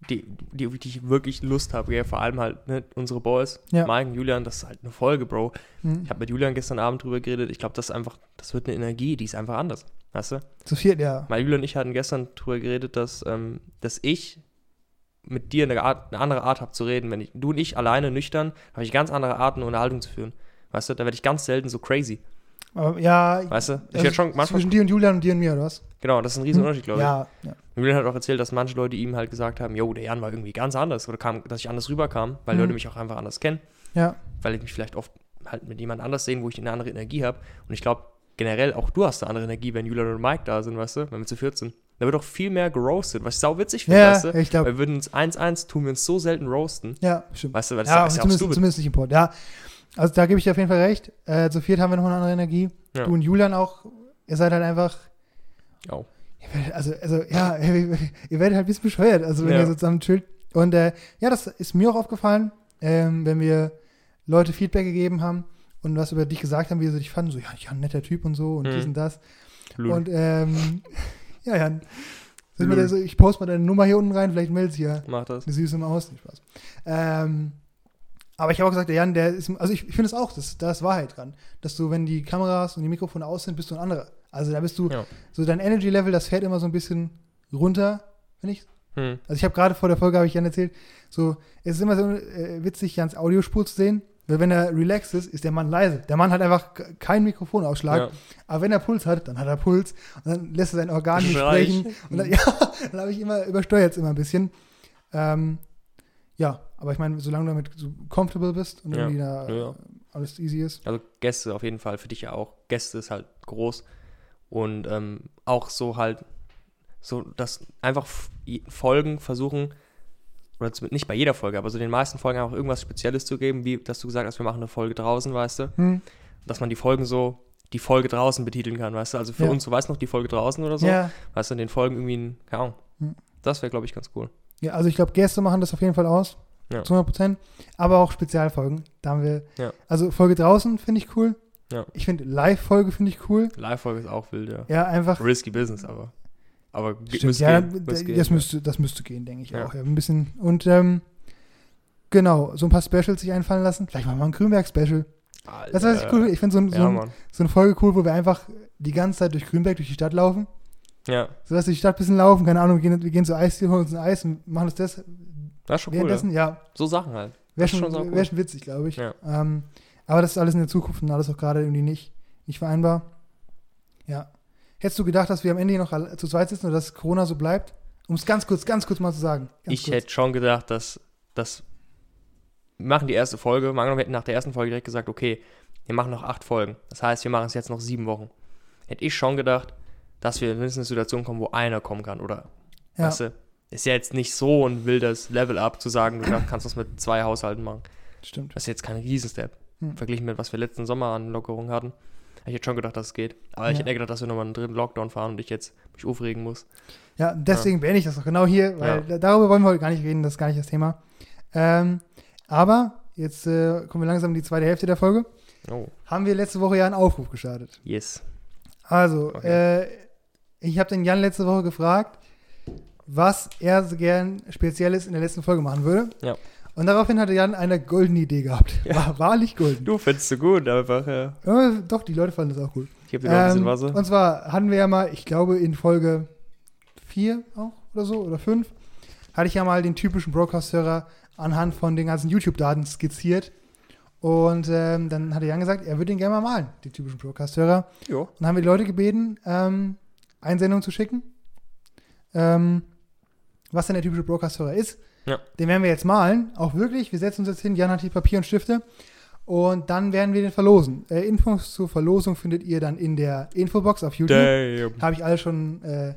die, die, die ich wirklich Lust habe. Ja, vor allem halt ne, unsere Boys, Ja. Mike und Julian, das ist halt eine Folge, Bro. Hm. Ich habe mit Julian gestern Abend drüber geredet. Ich glaube, das ist einfach, das wird eine Energie, die ist einfach anders. Weißt du? Zu viert, ja. Weil Julian und ich hatten gestern drüber geredet, dass, ähm, dass ich mit dir eine, Art, eine andere Art habe zu reden. Wenn ich, du und ich alleine nüchtern, habe ich ganz andere Arten, eine Unterhaltung zu führen. Weißt du, da werde ich ganz selten so crazy. Aber ja, Weißt du? Ich also werde schon manchmal. zwischen dir und Julian und dir und mir, oder was? Genau, das ist ein riesen Unterschied, glaube ich. Ja, ja. Julian hat auch erzählt, dass manche Leute ihm halt gesagt haben, yo, der Jan war irgendwie ganz anders oder kam, dass ich anders rüberkam, weil Mhm. Leute mich auch einfach anders kennen, Ja, weil ich mich vielleicht oft halt mit jemand anders sehen, wo ich eine andere Energie habe. Und ich glaube, generell auch du hast eine andere Energie, wenn Julian und Mike da sind, weißt du, wenn wir zu 14. Da wird auch viel mehr geroastet, was ich sau witzig finde, ja weißt du? ich glaube, Wir würden uns 1-1 tun wir uns so selten roasten. ja, stimmt. Weißt du, weil das Ja, ist ja auch zumindest, stupid. zumindest nicht im. Ja, also da gebe ich dir auf jeden Fall recht. Äh, zu viert haben wir noch eine andere Energie. Ja. Du und Julian auch, ihr seid halt einfach, Oh. werdet, also, also ja, ihr werdet halt ein bisschen bescheuert, also wenn Ja. ihr so zusammen chillt. Und äh, ja, das ist mir auch aufgefallen, ähm, wenn wir Leute Feedback gegeben haben und was über dich gesagt haben, wie sie dich fanden, so, ja, ja, ein netter Typ und so und Mhm. dies und das. Lul. Und ähm, ja, Jan, also, ich poste mal deine Nummer hier unten rein, vielleicht meldet sich ja Mach das. eine süße Maus, nicht Spaß. Ähm, aber ich habe auch gesagt, der Jan, der ist, also ich, ich finde es auch, das, da ist Wahrheit dran, dass du, wenn die Kameras und die Mikrofone aus sind, bist du ein anderer. Also da bist du, Ja. so dein Energy-Level, das fährt immer so ein bisschen runter, finde ich. Hm. Also ich habe gerade vor der Folge, habe ich Jan erzählt, so, es ist immer so äh, witzig, Jans Audiospur zu sehen, weil wenn er relaxed ist, ist der Mann leise. Der Mann hat einfach keinen Mikrofonausschlag, Ja. aber wenn er Puls hat, dann hat er Puls und dann lässt er sein Organ nicht sprechen. Und dann, ja, dann habe ich immer, übersteuert es immer ein bisschen. Ähm, ja, aber ich meine, solange du damit so comfortable bist und Ja. irgendwie da Ja, äh, alles easy ist. Also Gäste auf jeden Fall, für dich ja auch. Gäste ist halt groß. Und ähm, auch so halt, so dass einfach Folgen versuchen, oder nicht bei jeder Folge, aber so den meisten Folgen einfach irgendwas Spezielles zu geben, wie dass du gesagt hast, wir machen eine Folge draußen, weißt du? Hm. Dass man die Folgen so, die Folge draußen betiteln kann, weißt du? Also für Ja. uns, du weißt noch, die Folge draußen oder so, Ja, weißt du, in den Folgen irgendwie, ein, keine Ahnung. Hm. Das wäre, glaube ich, ganz cool. Ja, also ich glaube, Gäste machen das auf jeden Fall aus. Ja. Zu 100 Prozent. Aber auch Spezialfolgen. Da haben wir, Ja. also Folge draußen finde ich cool. Ja. Ich finde Live-Folge finde ich cool. Live-Folge ist auch wild, ja. Ja, einfach. Risky Business, aber. Aber Stimmt, müsste ja, gehen, müsste gehen, das, ja. müsste, das müsste gehen, denke ich Ja. auch. Ja, ein bisschen. Und ähm, genau, so ein paar Specials sich einfallen lassen. Vielleicht machen wir ein Grünberg-Special. Was ich cool finde? Ich finde so, ein, so, Ja, ein, so eine Folge cool, wo wir einfach die ganze Zeit durch Grünberg, durch die Stadt laufen. Ja, So dass wir die Stadt ein bisschen laufen, keine Ahnung, wir gehen, wir gehen zu Eis, holen uns ein Eis und machen uns das das ist schon cool. Ja. So Sachen halt. wäre schon, schon saucool. wär schon witzig, glaube ich. Ja. Ähm, aber das ist alles in der Zukunft und alles auch gerade irgendwie nicht, nicht vereinbar. Ja. Hättest du gedacht, dass wir am Ende hier noch zu zweit sitzen oder dass Corona so bleibt? Um es ganz kurz, ganz kurz mal zu sagen. Ich kurz. hätte schon gedacht, dass das. Wir machen die erste Folge. Mal angenommen, wir hätten nach der ersten Folge direkt gesagt, okay, wir machen noch acht Folgen. Das heißt, wir machen es jetzt noch sieben Wochen. hätte ich schon gedacht, dass wir in eine Situation kommen, wo einer kommen kann. Oder, Ja. weißt du, ist ja jetzt nicht so ein wildes Level-Up zu sagen, du kannst das mit zwei Haushalten machen. Stimmt. Das ist jetzt kein Riesenstep. Hm. Verglichen mit, was wir letzten Sommer an Lockerungen hatten. Hätte ich jetzt schon gedacht, dass es geht. Aber ich Ja. hätte eher gedacht, dass wir nochmal einen dritten Lockdown fahren und ich jetzt mich aufregen muss. Ja, deswegen beende ich das auch genau hier, weil da- darüber wollen wir heute gar nicht reden, das ist gar nicht das Thema. Ähm, aber jetzt äh, kommen wir langsam in die zweite Hälfte der Folge. Oh, Haben wir letzte Woche ja einen Aufruf gestartet. yes. Also, Okay. äh, ich habe den Jan letzte Woche gefragt, was er so gern Spezielles in der letzten Folge machen würde. Ja. Und daraufhin hatte Jan eine goldene Idee gehabt. Ja. War wahrlich golden. Du findest du gut, einfach, ja. Ja, doch, die Leute fanden das auch gut. Ich gebe dir noch ein bisschen Ähm, Wasser. und zwar hatten wir ja mal, ich glaube in Folge 4 auch oder so oder 5, hatte ich ja mal den typischen Broadcast-Hörer anhand von den ganzen YouTube-Daten skizziert. Und ähm, dann hatte Jan gesagt, er würde ihn gerne mal malen, den typischen Broadcast-Hörer. Und dann haben wir die Leute gebeten, ähm, Einsendungen zu schicken. Ähm, was denn der typische Broadcast-Hörer ist. Ja. Den werden wir jetzt malen. Auch wirklich. Wir setzen uns jetzt hin. Jan hat hier Papier und Stifte. Und dann werden wir den verlosen. Äh, Infos zur Verlosung findet ihr dann in der Infobox auf YouTube. Habe ich alles schon äh,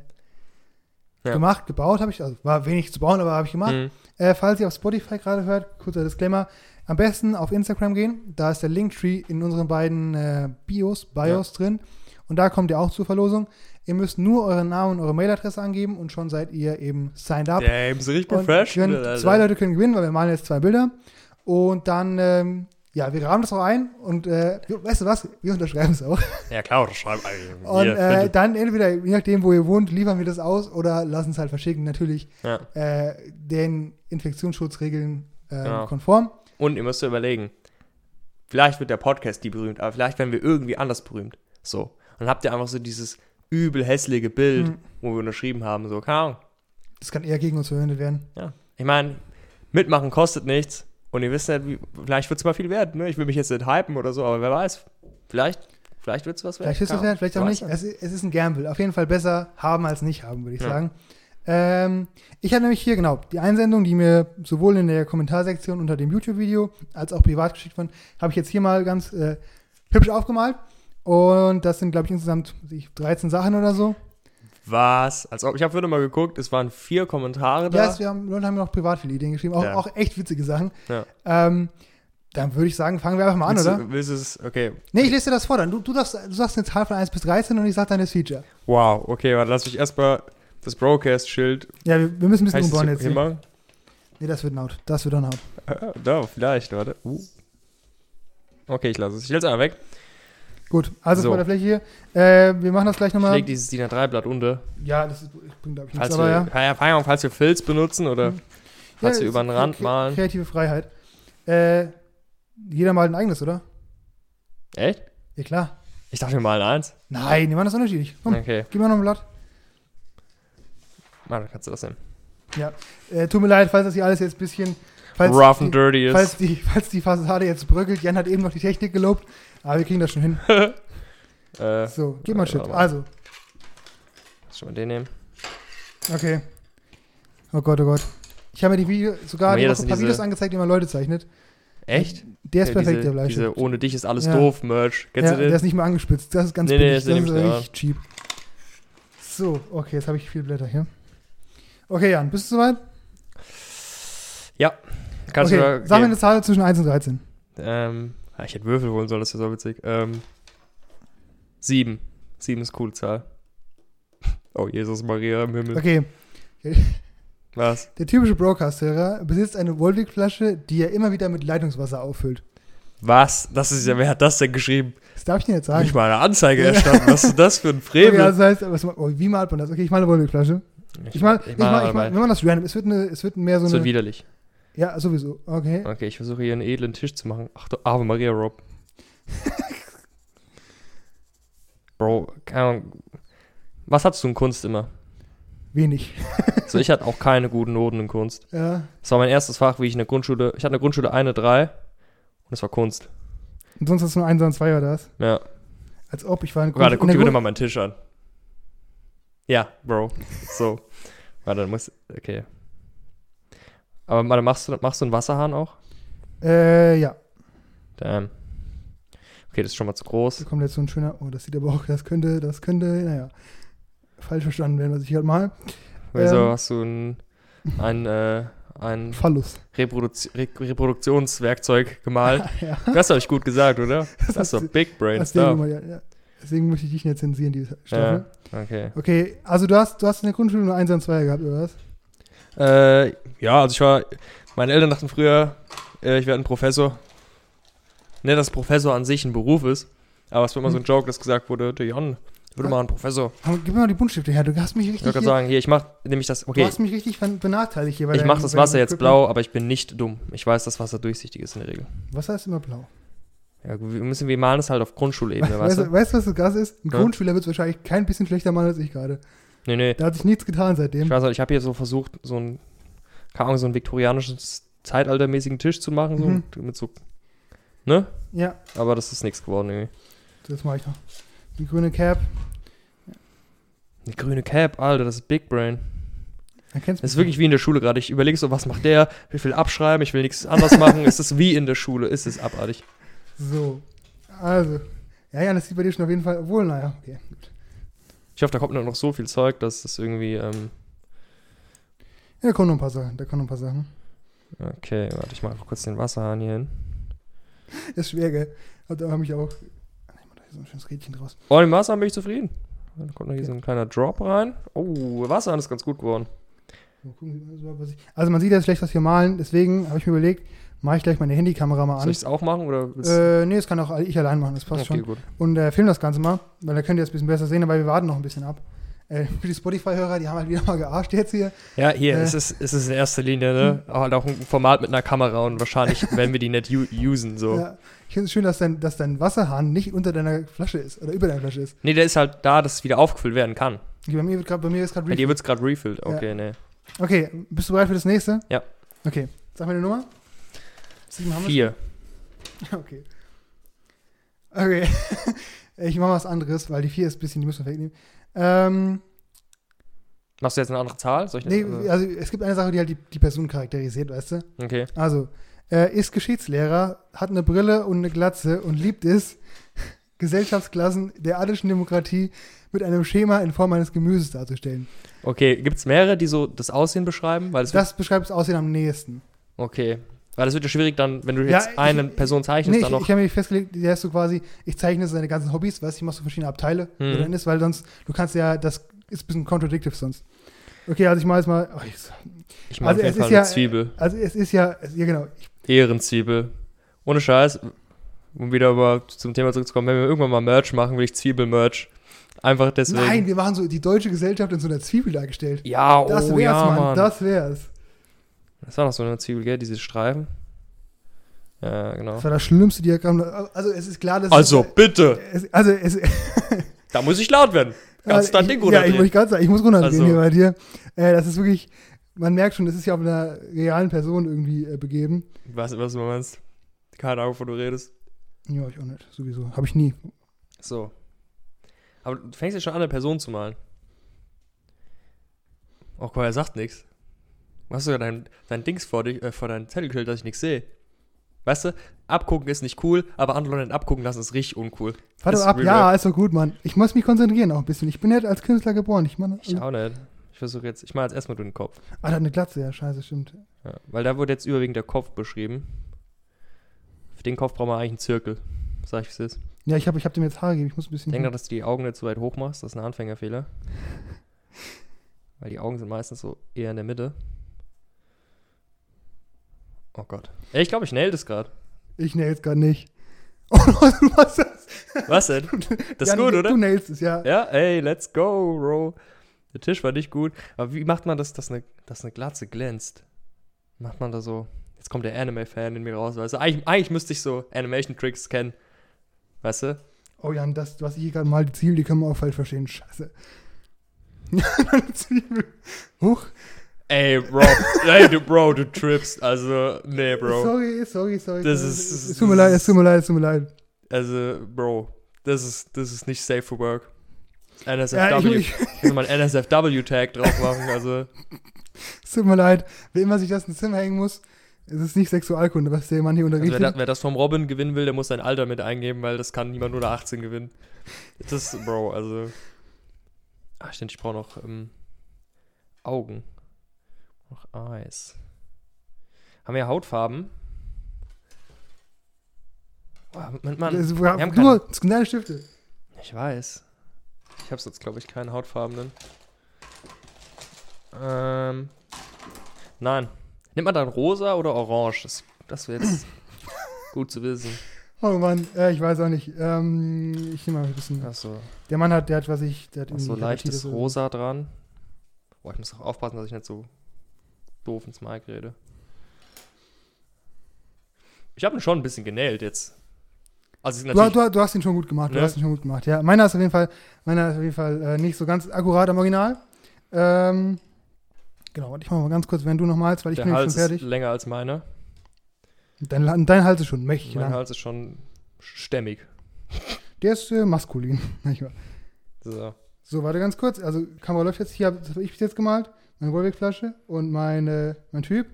Ja. gemacht, gebaut, habe ich. Also war wenig zu bauen, aber habe ich gemacht. Mhm. Äh, falls ihr auf Spotify gerade hört, kurzer Disclaimer, am besten auf Instagram gehen. Da ist der Linktree in unseren beiden äh, Bios, Bios drin. Und da kommt ihr auch zur Verlosung. Ihr müsst nur euren Namen und eure Mailadresse angeben und schon seid ihr eben signed up. Damn, so richtig professional, zwei Leute können gewinnen, weil wir malen jetzt zwei Bilder. Und dann, ähm, ja, wir graben das auch ein und äh, weißt du was? Wir unterschreiben es auch. Ja, klar, eigentlich. Und äh, dann entweder, je nachdem, wo ihr wohnt, liefern wir das aus oder lassen es halt verschicken. Natürlich ja. äh, den Infektionsschutzregeln äh, Genau. konform. Und ihr müsst ja überlegen, vielleicht wird der Podcast die berühmt, aber vielleicht werden wir irgendwie anders berühmt. So. Und dann habt ihr einfach so dieses übel hässliche Bild, Mhm. wo wir unterschrieben haben, so, keine Ahnung. Das kann eher gegen uns verwendet werden. Ja. Ich meine, mitmachen kostet nichts. Und ihr wisst nicht, wie, vielleicht wird es mal viel wert. Ne? Ich will mich jetzt nicht hypen oder so, aber wer weiß. Vielleicht, vielleicht wird es was wert. Vielleicht ist es Keine wert, vielleicht auch nicht. Es, es ist ein Gamble. Auf jeden Fall besser haben als nicht haben, würde ich Ja. sagen. Ähm, ich habe nämlich hier, genau, die Einsendung, die mir sowohl in der Kommentarsektion unter dem YouTube-Video als auch privat geschickt wurden, habe ich jetzt hier mal ganz äh, hübsch aufgemalt. Und das sind, glaube ich, insgesamt weiß ich, 13 Sachen oder so. Was? Als ob, ich habe wieder mal geguckt, es waren vier Kommentare da. Ja, es, wir haben, Leute haben noch privat viele Ideen geschrieben, auch, Ja. auch echt witzige Sachen. Ja. Ähm, dann würde ich sagen, fangen wir einfach mal an, willst, oder? du, willst du es, okay. Nee, ich lese dir das vor dann. Du, du, darfst, du sagst eine Zahl von 1 bis 13 und ich sage dann das Feature. Wow, okay, warte, lass mich erstmal das Broadcast-Schild Ja, wir, wir müssen ein bisschen umbauen jetzt. hier. hinmachen. Nee, das wird laut. Das wird dann laut. Ah, Da, vielleicht, warte. Uh. Okay, ich lasse es. Ich stelle es einfach weg. Gut, also So. vor der Fläche hier. Äh, wir machen das gleich Ich nochmal. lege dieses DIN A3-Blatt unter. Ja, das ist, bringt, glaube ich, nichts. Falls Aber wir, ja. ja. Ja, falls wir Filz benutzen oder Mhm. falls ja, wir über den Rand malen. Kreative Freiheit. Äh, jeder malt ein eigenes, oder? Echt? Ja, klar. Ich dachte, wir malen eins. Nein, die machen das unterschiedlich. Komm, Okay. gib mir noch ein Blatt. Warte, kannst du das nehmen? Äh, tut mir leid, falls das hier alles jetzt ein bisschen. Rough die, and dirty ist. falls, die, falls die Fassade jetzt bröckelt. Jan hat eben noch die Technik gelobt. Aber wir kriegen das schon hin. äh, So, gib mal Shit. Also, schon mal den nehmen. okay. Oh Gott, oh Gott. Ich habe mir die Video, sogar mal die ein paar Videos angezeigt, wie man Leute zeichnet. Echt? Der ist Ja, perfekt, diese, der Bleistift. diese ohne dich ist alles Ja. doof Merch. Kennst ja, du der den? ist nicht mehr angespitzt. Das ist ganz Nee, nee, billig. das nehme das ist mir echt cheap. So, okay, jetzt habe ich viele Blätter hier. Okay, Jan, bist du soweit? Kannst okay, du sag mir eine Zahl zwischen 1 und 13. Ähm, ah, ich hätte Würfel holen sollen, das ist ja so witzig. Ähm, sieben. Sieben ist coole Zahl. Oh, Jesus Maria im Himmel. Okay, Was? der typische Broadcast-Hörer besitzt eine Volvic-Flasche, die er immer wieder mit Leitungswasser auffüllt. Was? Das ist ja, wer hat das denn geschrieben? Das darf ich dir jetzt sagen. Nicht mal eine Anzeige erstatten. Was ist das für ein Okay, Frevel? also das heißt, was, oh, wie malt man das? Okay, ich male eine Volvic-Flasche. Ich mal, ich mal, ich mal, wenn man das random, es wird, eine, es wird mehr so Das wird eine. widerlich. Ja, sowieso. Okay. Okay, ich versuche hier einen edlen Tisch zu machen. Ach du Ave Maria, Rob. Bro, keine Ahnung. Was hattest du in Kunst immer? Wenig. So, ich hatte auch keine guten Noten in Kunst. Ja. Das war mein erstes Fach, wie ich in der Grundschule. Ich hatte in der Grundschule eine 3 und das war Kunst. Und sonst hast du nur 1 und 2 oder was? Ja. Als ob ich war in Warte, in guck dir bitte mal meinen Tisch an. Ja, Bro. So. Warte, dann muss. Okay. Aber machst du, machst du einen Wasserhahn auch? Äh, ja. Damn. Okay, das ist schon mal zu Da groß. kommt jetzt so ein schöner, oh, das sieht aber auch, das könnte, das könnte, naja, falsch verstanden werden, was ich halt mal. Wieso Ähm. hast du ein, ein, äh, ein Phallus. Reproduzi Re Reproduktionswerkzeug gemalt? ja. Das habe ich gut gesagt, oder? Das hast ist doch Big Brain Deswegen, mal- ja, ja. Deswegen möchte ich dich nicht zensieren, die Staffel. Okay. Okay, also du hast, du hast in der Grundschule nur 1 und 2 gehabt, oder was? Äh, ja, also ich war, meine Eltern dachten früher, äh, ich werde ein Professor. Nicht, dass Professor an sich ein Beruf ist, aber es war immer so ein Joke, dass gesagt wurde, der Jan, ich würde mal ein Professor. Aber Gib mir mal die Buntstifte her, du hast mich Ich richtig, wollte gerade hier, sagen, hier, ich mach nämlich das, du okay, hast mich richtig ben- benachteiligt hier. bei ich mache das Wasser jetzt blau, aber ich bin nicht dumm. Ich weiß, dass Wasser durchsichtig ist in der Regel. Wasser ist immer blau. Ja, wir müssen, wir malen es halt auf Grundschulebene, weißt, weißt du, du? weißt du, was das Gas ist? Ein Ja. Grundschüler wird es wahrscheinlich kein bisschen schlechter machen als ich gerade. Nee, nee. Da hat sich nichts getan seitdem. Ich weiß nicht, ich habe hier so versucht, so ein, keine Ahnung, so einen viktorianischen zeitaltermäßigen Tisch zu machen, so, Mhm. mit so, ne? Ja, Aber das ist nichts geworden, irgendwie. das mache ich noch. Die grüne Cap. Eine grüne Cap, Alter, das ist Big Brain. Erkennst Das ist wirklich wie in der Schule gerade. Ich überlege so, was macht der? Ich will abschreiben, ich will nichts anderes machen. es ist wie in der Schule, es ist abartig. So. Also. Ja, ja, das sieht bei dir schon auf jeden Fall. Obwohl, naja, okay. Gut. Ich hoffe, da kommt noch so viel Zeug, dass das irgendwie, ähm, Ja, da kommen noch ein paar Sachen. Da kommen noch ein paar Sachen. okay, warte, ich mache kurz den Wasserhahn hier hin. Ist schwer, gell? Aber da habe ich auch. Ah, nee, da ist so ein schönes Rädchen draus. Oh, im Wasserhahn bin ich zufrieden. Dann kommt noch hier so ein kleiner Drop rein. Oh, Wasserhahn ist ganz gut geworden. Also man sieht jetzt schlecht, was wir malen, deswegen habe ich mir überlegt, mache ich gleich meine Handykamera mal Soll an. ich es auch machen oder Äh, nee, das kann auch ich allein machen, das passt okay, schon. gut. Und äh, film das Ganze mal, weil da könnt ihr es ein bisschen besser sehen, aber wir warten noch ein bisschen ab. Äh, für die Spotify-Hörer, die haben halt wieder mal gearscht jetzt hier. Ja, hier, Äh. es, ist, es ist in erster Linie, ne? Halt auch ein Format mit einer Kamera und wahrscheinlich werden wir die nicht usen, so. Ja, ich finde es schön, dass dein, dass dein Wasserhahn nicht unter deiner Flasche ist oder über deiner Flasche ist. Nee, der ist halt da, dass es wieder aufgefüllt werden kann. Okay, bei mir, wird grad, bei mir ist gerade Bei dir wird es gerade refilled. Okay, nee. Okay, bist du bereit für das nächste? Ja. Okay, sag mir eine Nummer. Sieben haben wir Vier. schon? Okay. Okay, ich mache was anderes, weil die vier ist ein bisschen, die müssen wir wegnehmen. Ähm, Machst du jetzt eine andere Zahl? Soll ich nee, also- also es gibt eine Sache, die halt die, die Person charakterisiert, weißt du? Okay. Also, er ist Geschichtslehrer, hat eine Brille und eine Glatze und liebt es, Gesellschaftsklassen der adischen Demokratie mit einem Schema in Form eines Gemüses darzustellen. Okay, gibt es mehrere, die so das Aussehen beschreiben? Weil es Das beschreibt das Aussehen am nächsten. okay. Weil das wird ja schwierig dann, wenn du Ja, jetzt ich- eine Person zeichnest, Nee, dann ich, noch. ich habe mir festgelegt, der ist so quasi, ich zeichne seine ganzen Hobbys, weißt du, ich mache so verschiedene Abteile, wo drin ist, weil sonst, du kannst ja, das ist ein bisschen contradictive sonst. Okay, also ich mache jetzt mal, oh, ich, ich mache also auf jeden Fall ist ja- eine Zwiebel. also es ist ja, es, ja genau, ich, Ehrenzwiebel. Ohne Scheiß. Um wieder aber zum Thema zurückzukommen, wenn wir irgendwann mal Merch machen, will ich Zwiebel-Merch. Einfach deswegen. nein, wir machen so die deutsche Gesellschaft in so einer Zwiebel dargestellt. Ja, Das oh wär's, ja, Mann, Mann. das wär's. Das war noch so eine Zwiebel, gell? Diese Streifen. Ja, genau. Das war das schlimmste Diagramm. Also es ist klar, dass Also, bitte. es, also es, Da muss ich laut werden. Ganz dein Ding Ja, ich gerade sagen, ich muss runtergehen Also. hier bei dir. Äh, das ist wirklich, man merkt schon, das ist ja auf einer realen Person irgendwie äh, begeben. Ich weiß nicht, was du meinst. Keine Ahnung, wovon du redest. Ja, ich auch nicht, sowieso. Habe ich nie. So. Aber du fängst ja schon an, eine Person zu malen. Oh, mal, er sagt nichts. Hast du ja dein, dein Dings vor, dich, äh, vor deinem Zettelkill, dass ich nichts sehe. Weißt du, abgucken ist nicht cool, aber andere Leute abgucken lassen ist richtig uncool. Warte ab, ja, ist doch gut, Mann. Ich muss mich konzentrieren auch ein bisschen. Ich bin nicht als Künstler geboren. Ich meine, Ich auch nicht. Ich versuche jetzt, ich mache jetzt erstmal durch den Kopf. ah, da hat eine Glatze, ja, scheiße, stimmt. Ja, weil da wurde jetzt überwiegend der Kopf beschrieben. Für den Kopf braucht man eigentlich einen Zirkel. Sag ich, wie es ist. Ja, ich habe ich hab dem jetzt Haare gegeben. Ich muss ein bisschen. Denk daran, dass du die Augen nicht so weit hoch machst. Das ist ein Anfängerfehler. Weil die Augen sind meistens so eher in der Mitte. Oh Gott. Ey, ich glaube, ich nail das gerade. ich nails gerade nicht. Oh, du machst das. Was denn? Das ist Ja, gut, du, oder? Du nailst es, ja. Ja, ey, let's go, Bro. Der Tisch war nicht gut. Aber wie macht man das, dass eine, dass eine Glatze glänzt? Macht man da so. Jetzt kommt der Anime-Fan in mir raus, weißt du? Eigentlich, eigentlich müsste ich so Animation-Tricks kennen. Weißt du? Oh Jan, das, was ich hier gerade mal die Ziel, die können wir auch falsch verstehen. Scheiße. Zwiebel. Huch. Ey, Bro. ey, du, Bro, du trippst. Also, nee, Bro. Sorry, sorry, sorry. Das ist- Es tut mir leid, es tut mir leid, es tut mir leid. Also, Bro. Das ist, das ist nicht safe for work. Ja, NSFW. ich, Ich ich, muss mal einen NSFW-Tag drauf machen. Also, es tut mir leid. Wer immer sich das ins Zimmer hängen muss, Es ist nicht Sexualkunde, was der Mann hier Also unterrichtet. wer, da, wer das vom Robin gewinnen will, der muss sein Alter mit eingeben, weil das kann niemand unter 18 gewinnen. Das, Bro, also. Ach, stimmt, ich brauche noch ähm, Augen. Noch Eyes. Haben wir Hautfarben? Oh, Moment, Mann. Das ist- wir haben nur, das sind deine Stifte. Ich weiß. Ich habe jetzt, glaube ich, keinen hautfarbenen. Ähm. Nein. Nimmt man dann rosa oder orange? Das, das wäre jetzt gut zu wissen. Oh Mann, äh, ich weiß auch nicht. Ähm, ich nehme mal ein bisschen. Achso. Der Mann hat, der hat, was ich, der hat Ach so leichtes. Rosa dran. Boah, ich muss auch aufpassen, dass ich nicht so doof ins Mic rede. Ich habe ihn schon ein bisschen genäht jetzt. Also Du, du, du hast ihn schon gut gemacht. Du Ne? hast ihn schon gut gemacht. Ja, meiner ist auf jeden Fall, meiner ist auf jeden Fall äh, nicht so ganz akkurat am Original. Ähm, genau, warte, ich mach mal ganz kurz, wenn du noch malst, weil ich der bin Hals schon fertig. ist länger als meiner. Dein, dein Hals ist schon mächtig Mein lang. Hals ist schon stämmig. Der ist äh, maskulin. So. So, warte ganz kurz. Also, Kamera läuft jetzt. Hier habe hab ich bis jetzt gemalt. Meine Wolwig-Flasche und meine, mein Typ.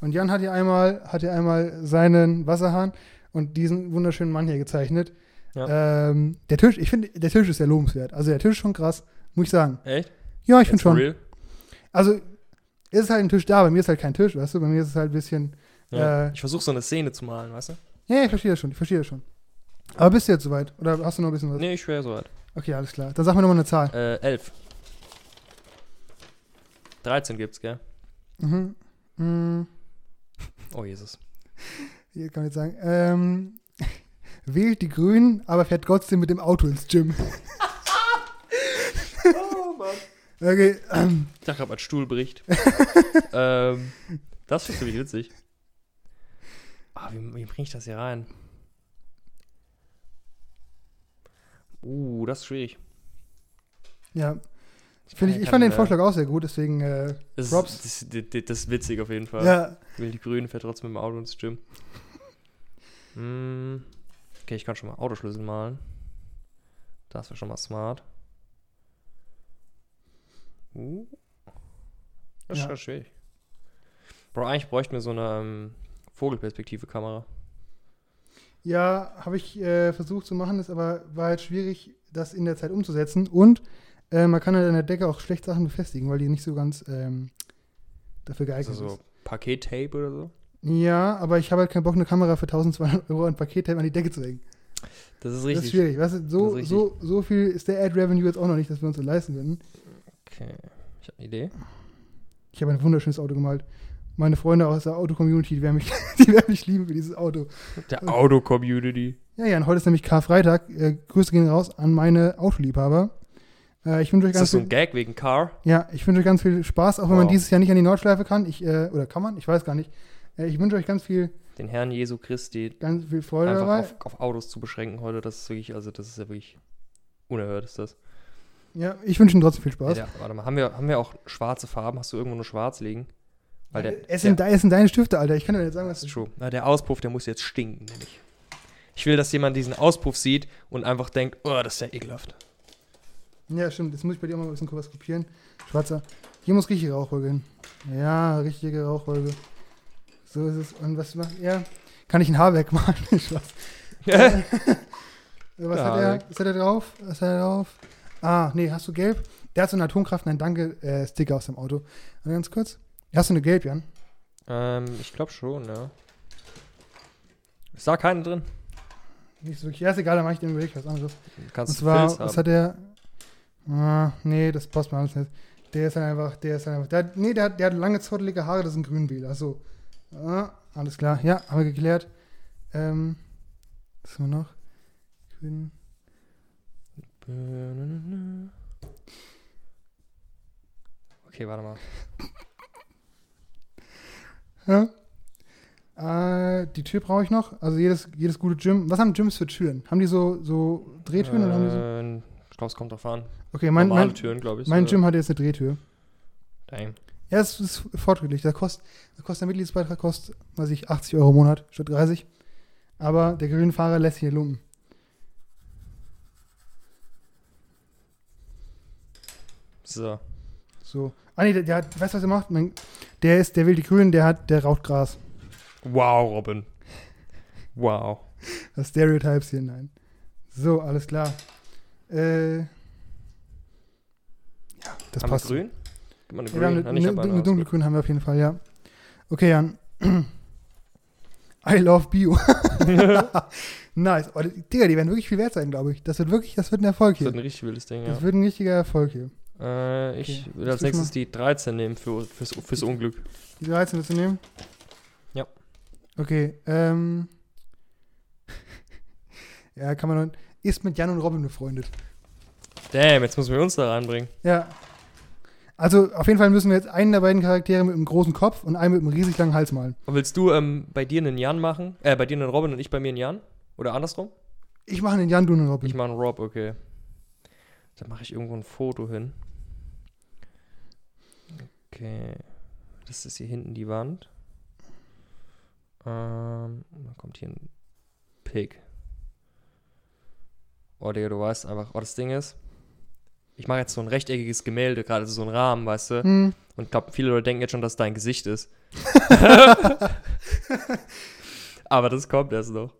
Und Jan hat hier einmal, hat hier einmal seinen Wasserhahn und diesen wunderschönen Mann hier gezeichnet. Ähm, der Tisch, ich finde, der Tisch ist sehr lobenswert. Also, der Tisch ist schon krass, muss ich sagen. Echt? Ja, ich finde schon. Real? Also, es ist halt ein Tisch da, bei mir ist halt kein Tisch, weißt du? Bei mir ist es halt ein bisschen. Ja. Äh, ich versuche so eine Szene zu malen, weißt du? Ja, ich verstehe das schon, ich verstehe das schon. Aber bist du jetzt soweit? Oder hast du noch ein bisschen was? Nee, ich wäre soweit. Okay, alles klar. Dann sag mir nochmal eine Zahl. Äh, 11. 13 gibt's, gell? Mhm. Mhm. Oh, Jesus. Hier kann man jetzt sagen. Ähm, wählt die Grünen, aber fährt trotzdem mit dem Auto ins Gym. Oh, Mann. Okay, ähm, Ich dachte gerade, mein Stuhl bricht. ähm, das ist wirklich witzig. Ah, wie, wie bringe ich das hier rein? Uh, das ist schwierig. ja. Ich, ich kann, fand den Vorschlag auch sehr gut, deswegen, äh, Das, Props. ist, das, das, das ist witzig auf jeden Fall. ja. Will die Grünen fährt trotzdem mit dem Auto ins Gym. Hm, okay, ich kann schon mal Autoschlüssel malen. Das wäre schon mal smart. Uh. Das ist Ja. schon schwierig. Bro, eigentlich bräuchten wir so eine ähm, Vogelperspektive-Kamera. Ja, habe ich äh, versucht zu machen, ist aber war halt schwierig, das in der Zeit umzusetzen. Und äh, man kann halt an der Decke auch schlecht Sachen befestigen, weil die nicht so ganz ähm, dafür geeignet Also so ist. Paket-Tape oder so. Ja, aber ich habe halt keinen Bock, eine Kamera für 1200 Euro und Pakettape an die Decke zu hängen. Das ist Das ist richtig. schwierig. Weißt du, so, Das ist so, so viel ist der Ad-Revenue jetzt auch noch nicht, dass wir uns das leisten würden. okay. Ich habe eine Idee. Ich habe ein wunderschönes Auto gemalt. Meine Freunde aus der Auto-Community, die werden mich, die werden mich lieben für dieses Auto. Der Auto-Community. Ja, ja, und heute ist nämlich Karfreitag. Äh, Grüße gehen raus an meine Autoliebhaber. Äh, ich wünsche euch Ist das ganz so ein Gag wegen Car? ja, ich wünsche euch ganz viel Spaß, auch wenn man Wow. dieses Jahr nicht an die Nordschleife kann. Ich, äh, oder kann man? Ich weiß gar nicht. Äh, ich wünsche euch ganz viel, Den Herrn Jesu Christi ganz viel Freude einfach dabei. auf, auf Autos zu beschränken heute, das ist wirklich, also das ist ja wirklich unerhört, ist das. Ja, ich wünsche Ihnen trotzdem viel Spaß. Ja, warte mal, haben wir, haben wir auch schwarze Farben? Hast du irgendwo nur schwarz liegen? Weil der, es, der, sind, es sind deine Stifte, Alter. Ich kann dir nicht sagen, was das ist true. Na, der Auspuff, der muss jetzt stinken, nämlich. Ich will, dass jemand diesen Auspuff sieht und einfach denkt, oh, das ist ja ekelhaft. Ja, stimmt. Jetzt muss ich bei dir auch mal ein bisschen was kopieren. Schwarzer. Hier muss richtige Rauchwolke hin. Ja, richtige Rauchwolke. So ist es. Und was macht er? Kann ich ein Haar wegmalen? Spaß. Äh, was, Ja, hat er, weg. was hat er drauf? Was hat er drauf? Ah, nee, hast du gelb? Der hat so einen Atomkraft, nein, danke, äh, Sticker aus dem Auto. Warte ganz kurz. Hast du eine gelb, Jan? ähm, ich glaube schon, ja. Ist da keine drin? Nicht so wirklich. Ja, ist egal, dann mach ich dir wirklich was anderes. Du Und kannst zwar, Filz was hat er? Ah, nee, das passt mir alles nicht. Der ist dann einfach, der ist dann einfach, der hat, nee, der hat, der hat lange zottelige Haare, das ist ein Grünwähler. Achso. Ah, alles klar. Ja, haben wir geklärt. Ähm, was haben wir noch? Grün. Okay, warte mal. Ja. Äh, die Tür brauche ich noch. Also jedes, jedes gute Gym. Was haben Gyms für Türen? Haben die so, so Drehtüren oder haben die so? Ich glaube, es kommt drauf an. Okay, mein, Normale mein, Türen, glaube ich. mein so. Gym hat jetzt eine Drehtür. Dang. Ja, es ist fortschrittlich. Da kostet, da kostet der Mitgliedsbeitrag kostet, weiß ich, 80 Euro im Monat statt 30. Aber der Grünfahrer lässt sich hier lumpen. So. So. Ah nee, der, der hat, weißt du, was er macht? Mein, der ist, der will die Grünen, der hat, der raucht Gras. Wow, Robin. Wow. Das Stereotypes hier, nein. So, alles klar. Äh, ja, das haben passt. wir grün? Gib mal eine grün. eine, Ja, eine, eine, eine gut. dunkelgrün haben wir auf jeden Fall, ja. Okay, Jan. I love Bio. nice. Oh, Digga, die werden wirklich viel wert sein, glaube ich. Das wird wirklich, das wird ein Erfolg Das hier. wird ein richtig wildes Ding, Das ja. wird ein richtiger Erfolg hier. Äh, ich Okay. will als nächstes die 13 nehmen für, fürs, fürs Unglück. Die 13 willst du nehmen? Ja. Okay, ähm. ja, kann man. Ist mit Jan und Robin befreundet. Damn, jetzt müssen wir uns da reinbringen. Ja. Also, auf jeden Fall müssen wir jetzt einen der beiden Charaktere mit einem großen Kopf und einen mit einem riesig langen Hals malen. Und willst du ähm, bei dir einen Jan machen? Äh, bei dir einen Robin und ich bei mir einen Jan? Oder andersrum? Ich mache den Jan, du einen Robin. Ich mache einen Rob, okay. Da mache ich irgendwo ein Foto hin. Okay. Das ist hier hinten die Wand. Ähm, dann kommt hier ein Pig. Oh, Digga, du weißt einfach, oh, das Ding ist. Ich mache jetzt so ein rechteckiges Gemälde, gerade so einen Rahmen, weißt du? Hm. Und ich glaube, viele Leute denken jetzt schon, dass dein Gesicht ist. Aber das kommt erst noch.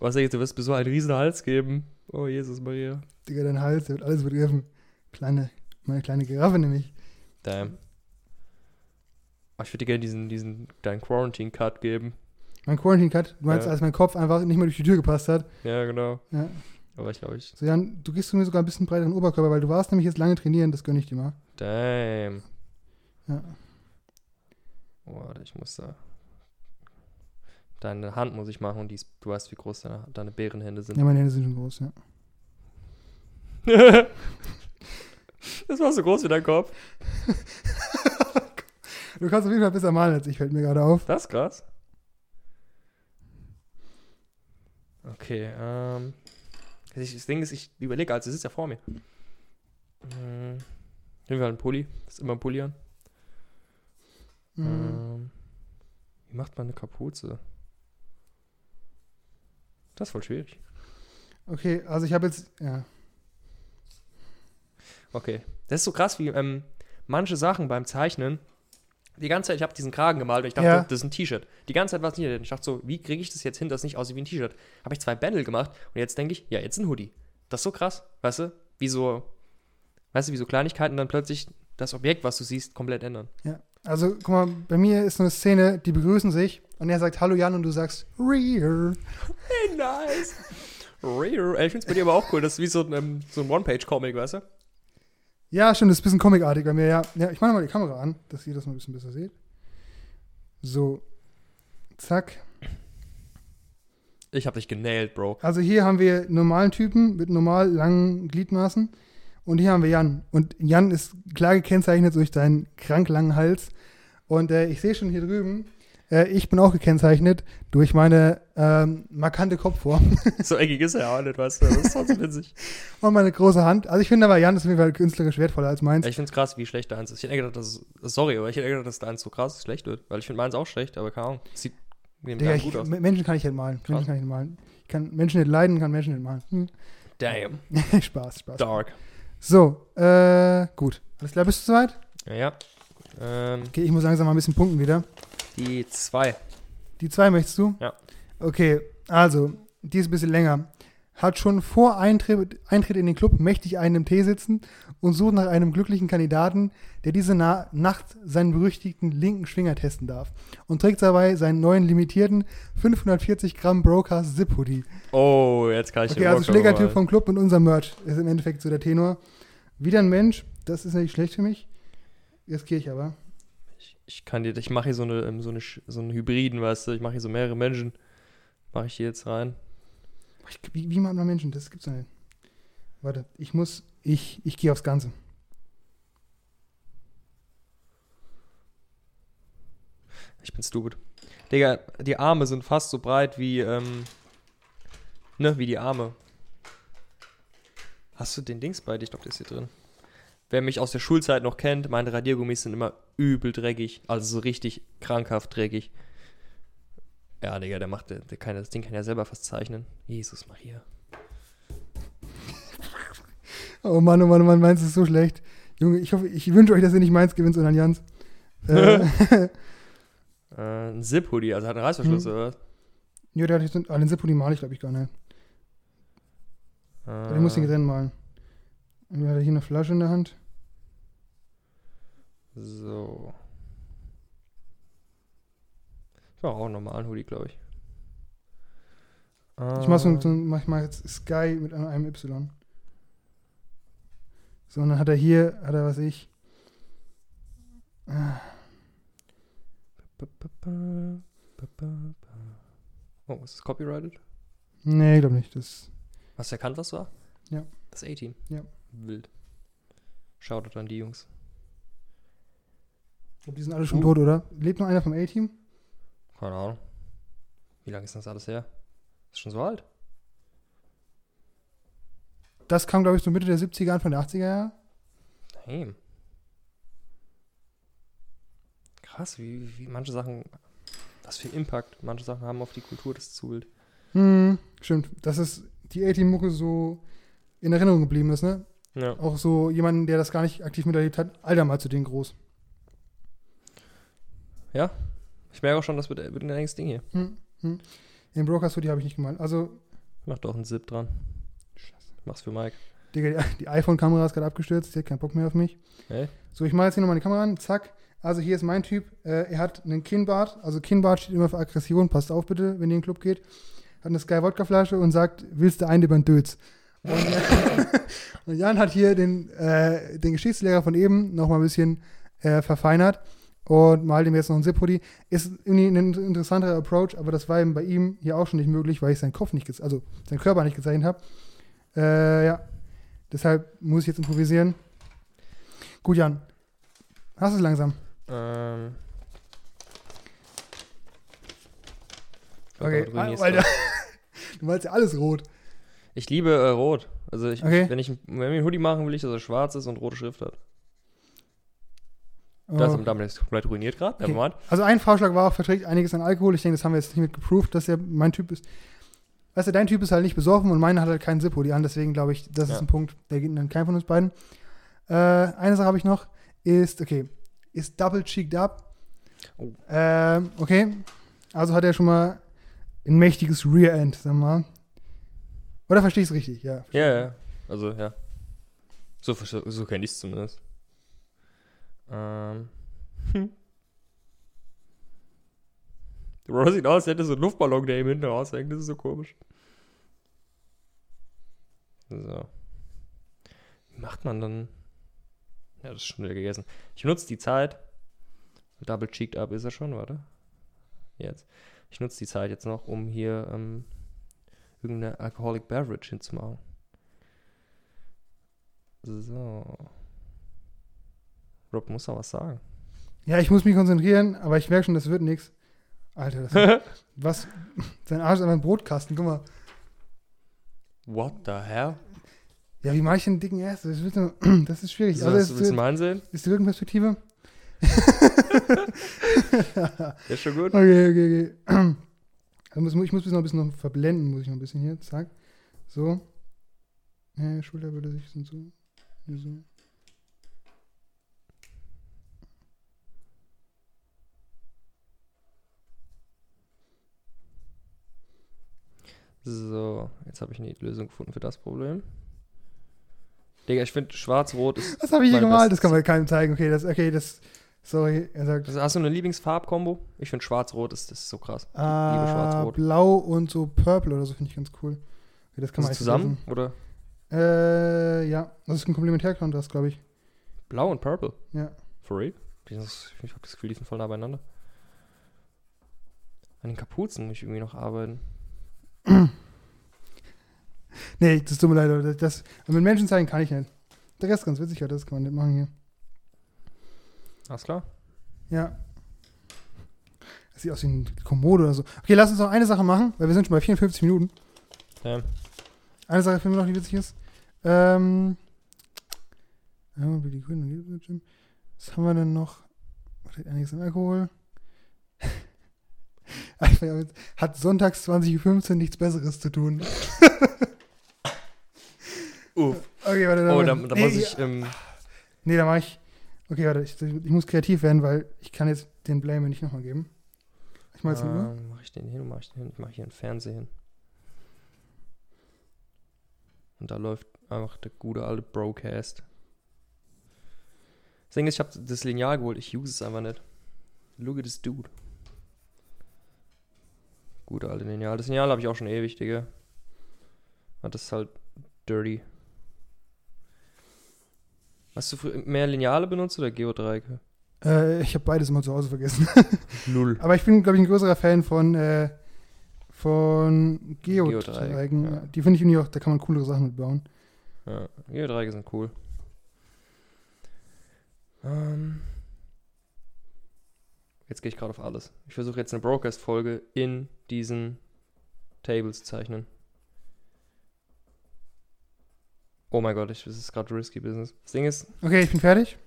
Was denkst du, wirst mir so einen riesen Hals geben? Oh, Jesus Maria. Digga, dein Hals, der wird alles begriffen. Kleine, meine kleine Giraffe nämlich. Damn. Aber ich würde dir gerne diesen, diesen, deinen Quarantine-Cut geben. Mein Quarantine Cut, du meinst, Ja. als mein Kopf einfach nicht mehr durch die Tür gepasst hat. Ja, genau. Ja. Aber ich glaube, ich. So, Jan, du gibst mir sogar ein bisschen breiteren Oberkörper, weil du warst nämlich jetzt lange trainieren, das gönne ich dir mal. Damn. Ja. Oh, warte, ich muss da. Deine Hand muss ich machen und die ist, du weißt, wie groß deine, deine Bärenhände sind. Ja, meine Hände sind schon groß, ja. das war so groß wie dein Kopf. Du kannst auf jeden Fall besser malen als ich, fällt mir gerade auf. Das ist krass. Okay, ähm. Ich, das Ding ist, ich überlege, also es ist ja vor mir. Hm, nehmen wir einen Pulli. Das ist immer ein Pulli an. Mhm. Ähm, wie macht man eine Kapuze? Das ist voll schwierig. Okay, also ich habe jetzt, ja. Okay. Das ist so krass, wie ähm, manche Sachen beim Zeichnen. Die ganze Zeit, ich habe diesen Kragen gemalt und ich dachte, Ja. das ist ein T-Shirt. Die ganze Zeit war es nicht. Ich dachte so, wie kriege ich das jetzt hin, dass es nicht aussieht wie ein T-Shirt? Habe ich zwei Bändel gemacht und jetzt denke ich, ja, jetzt ein Hoodie. Das ist so krass, weißt du? Wie so, weißt du, wie so Kleinigkeiten dann plötzlich das Objekt, was du siehst, komplett ändern. Ja. Also, guck mal, bei mir ist so eine Szene, die begrüßen sich und er sagt Hallo Jan und du sagst Rear. Hey, nice. Ey, Ich finde es bei dir aber auch cool. Das ist wie so ein, ähm, so ein One-Page-Comic, weißt du? Ja, stimmt, das ist ein bisschen comicartig bei mir, ja. Ja, ich mache mal die Kamera an, dass ihr das mal ein bisschen besser seht. So. Zack. Ich habe dich genailt, Bro. Also hier haben wir normalen Typen mit normal langen Gliedmaßen. Und hier haben wir Jan. Und Jan ist klar gekennzeichnet durch seinen krank langen Hals. Und äh, ich sehe schon hier drüben, äh, ich bin auch gekennzeichnet durch meine ähm, markante Kopfform so eckig ist er auch nicht, weißt du? Das ist trotzdem witzig. und meine große Hand. Also ich finde aber, Jan ist auf jeden Fall künstlerisch wertvoller als meins. Ich finde es krass, wie schlecht deins ist. Ich hätte gedacht, dass sorry, aber ich hätte gedacht, dass deins so krass schlecht wird. Weil ich finde meins auch schlecht, aber keine Ahnung. Sieht neben Digga, ich, gut aus. Menschen kann ich nicht malen. Krass. Menschen kann ich nicht malen. Ich kann Menschen nicht leiden, kann Menschen nicht malen. Hm. Damn. Spaß, Spaß. Dark. So, äh, gut. Alles klar, bist du soweit? Ja, ja. Ähm, Okay, ich muss langsam mal ein bisschen punkten wieder. Die zwei. Die zwei möchtest du? Ja. Okay, also, die ist ein bisschen länger. Hat schon vor Eintritt, Eintritt in den Club mächtig einen im Tee sitzen und sucht nach einem glücklichen Kandidaten, der diese Na Nacht seinen berüchtigten linken Schwinger testen darf. Und trägt dabei seinen neuen limitierten 540 Gramm Brokers Zip Hoodie. Oh, jetzt kann ich Okay, den also Schlägertyp vom Club und unser Merch ist im Endeffekt so der Tenor. Wieder ein Mensch, das ist nicht schlecht für mich. Riskiere ich aber. Ich kann dir, ich mache hier so eine, ähm, so eine, so einen Hybriden, weißt du? Ich mache hier so mehrere Menschen. Mache ich hier jetzt rein. Wie, wie macht man Menschen? Das gibt's doch nicht. Warte, ich muss, ich, ich gehe aufs Ganze. Ich bin stupid. Digga, die Arme sind fast so breit wie, ähm, ne, wie die Arme. Hast du den Dings bei dir? Ich glaube, der ist hier drin. Wer mich aus der Schulzeit noch kennt, meine Radiergummis sind immer übel dreckig. Also so richtig krankhaft dreckig. Ja, Digga, der macht, der, der kann, das Ding kann ja selber fast zeichnen. Jesus Maria. Oh Mann, oh Mann, oh Mann, meins ist so schlecht. Junge, ich hoffe, ich wünsche euch, dass ihr nicht meins gewinnt, sondern Jans. Äh, Äh, ein Zip-Hoodie, also hat einen Reißverschluss Mhm. oder was? Ja, der hat jetzt, ah, den Zippo, die male ich, glaube ich, gar nicht. Äh, Den muss ich drin malen. Und wir haben hier eine Flasche in der Hand. So. Ich mache auch einen normalen Hoodie, glaube ich. Ich mache so, Äh, so mach mal jetzt Sky mit einem, Y. So, und dann hat er hier, hat er was ich. Ah. Oh, ist das copyrighted? Nee, ich glaube nicht. Das, Hast du erkannt, was war? Ja. Das A-Team. Ja. Wild. Shoutout an die Jungs. ich glaube, die sind alle schon Uh. tot, oder? Lebt noch einer vom A-Team? Keine Ahnung. Wie lange ist das alles her? Ist schon so alt? Das kam, glaube ich, so Mitte der 70er, Anfang der 80er Jahre. Damn. Krass, wie, wie manche Sachen, was für Impact manche Sachen haben auf die Kultur des Zubild. Hm, stimmt. Dass es die A-Team-Mucke so in Erinnerung geblieben ist, ne? Ja. Auch so jemanden, der das gar nicht aktiv miterlebt hat, Alter mal zu denen groß. Ich merke auch schon, das wird, wird ein längeres Ding hier. Hm, hm. Den Brokers Hoodie habe ich nicht gemalt. Also, Mach doch einen Zip dran. Mach's für Mike. Digga, die, die iPhone-Kamera ist gerade abgestürzt, die hat keinen Bock mehr auf mich. Hey? So, ich mache jetzt hier nochmal die Kamera an, zack. Also hier ist mein Typ, äh, er hat einen Kinnbart, also Kinnbart steht immer für Aggression, passt auf bitte, wenn ihr in den Club geht. Hat eine Sky-Wodka-Flasche und sagt, willst du einen über den Dötz? Und, und Jan hat hier den, äh, den Geschichtslehrer von eben nochmal ein bisschen äh, verfeinert und malt ihm jetzt noch einen Zip-Hoodie. Ist irgendwie ein interessanter Approach, aber das war eben bei ihm hier auch schon nicht möglich, weil ich seinen Kopf nicht, also seinen Körper nicht gezeichnet habe. Äh, ja, deshalb muss ich jetzt improvisieren. Gut, Jan. Hast du es langsam? Ähm. Okay, ah, Alter. du. Du malst ja alles rot. Ich liebe äh, Rot. Also ich, Okay. wenn ich wenn wir einen Hoodie machen will, ich, dass er schwarz ist und rote Schrift hat. Das Oh. damit ist komplett ruiniert gerade. Okay. Also ein Vorschlag war auch, verträgt einiges an Alkohol. Ich denke, das haben wir jetzt nicht mit geproved, dass er mein Typ ist. Weißt du, dein Typ ist halt nicht besoffen und meiner hat halt keinen Zippo, die an. Deswegen glaube ich, das ist Ja. ein Punkt, der geht dann kein von uns beiden. Äh, eine Sache habe ich noch, ist, okay, ist Double Cheeked Up. Oh. Ähm, okay, also hat er schon mal ein mächtiges Rear End, sagen wir mal. Oder verstehe ich es richtig? Ja. Ja, ja. Also, ja. So, so, kenne ich es zumindest. Ähm. Hm. Bro sieht aus, als hätte so einen Luftballon, der ihm hinten raushängt. Das ist so komisch. So. Wie macht man dann? Ja, das ist schon wieder gegessen. Ich nutze die Zeit. Double cheeked up ist er schon, warte. Jetzt. Ich nutze die Zeit jetzt noch, um hier ähm, irgendeine Alcoholic Beverage hinzumachen. So. Rob muss noch was sagen. Ja, ich muss mich konzentrieren, aber ich merke schon, das wird nichts. Alter, das was? Sein Arsch ist einfach ein Brotkasten, guck mal. What the hell? Ja, wie mache ich den dicken Ass? Das, wird das ist schwierig. So, also, willst, du- willst du die- meinen sehen? ist die Rückenperspektive? Ist schon gut. Okay, okay, okay. Also muss, ich muss noch ein bisschen noch verblenden, muss ich noch ein bisschen hier. Zack. So. Äh, Schulter würde sich so. so. So, jetzt habe ich eine Lösung gefunden für das Problem. Digga, ich finde schwarz-rot ist. Was habe ich hier gemalt? Das kann man keinem zeigen. Okay, das, okay, das. Sorry, er sagt. Also hast du eine Lieblingsfarbkombo? Ich finde schwarz-rot ist, das ist so krass. Ah, schwarz-rot. Blau und so Purple oder so finde ich ganz cool. Das kann man eigentlich zusammen? Oder vergessen. Äh, ja. Das ist ein Komplementärkontrast, glaube ich. blau und purple? Ja. For real? Ich habe das Gefühl, die sind voll nah beieinander. An den Kapuzen muss ich irgendwie noch arbeiten. Nee, das tut mir leid, Leute. Das, mit Menschen zeigen kann ich nicht. Der Rest ist ganz witzig, ja, das kann man nicht machen hier. Alles klar? Ja. Das sieht aus wie ein Kommode oder so. Okay, lass uns noch eine Sache machen, weil wir sind schon bei 54 Minuten. Ja. Eine Sache für mich noch, die witzig ist. Ähm. Jim. Was haben wir denn noch? Einiges an Alkohol. Hat sonntags 20.15 Uhr nichts Besseres zu tun. Uff. Okay, warte. Oh, warte. da, da muss ich. Ähm, Nee, da mache ich. Okay, warte, ich, ich muss kreativ werden, weil ich kann jetzt den Blame nicht nochmal geben. Ich mal jetzt. Ähm, mach ich den hin, mach ich den hin? Ich mache hier einen Fernseher hin. Und da läuft einfach der gute alte Broadcast. Das Ding ist, ich habe das Lineal geholt, ich use es einfach nicht. Look at this dude. Gute alte Lineal. Das Lineal habe ich auch schon ewig, Digga. Das ist halt dirty. Hast du mehr Lineale benutzt oder Geodreiecke? Äh, ich habe beides immer zu Hause vergessen. Null. Aber ich bin, glaube ich, ein größerer Fan von, äh, von Geodreieck, Geodreieken. ja. Die finde ich irgendwie auch, da kann man coolere Sachen mitbauen. Ja, Geodreiecke sind cool. Ähm, jetzt gehe ich gerade auf alles. Ich versuche jetzt eine Broadcast-Folge in diesen Tables zu zeichnen. Oh mein Gott, ich, das ist gerade risky Business. Das Ding ist, Okay, ich bin fertig.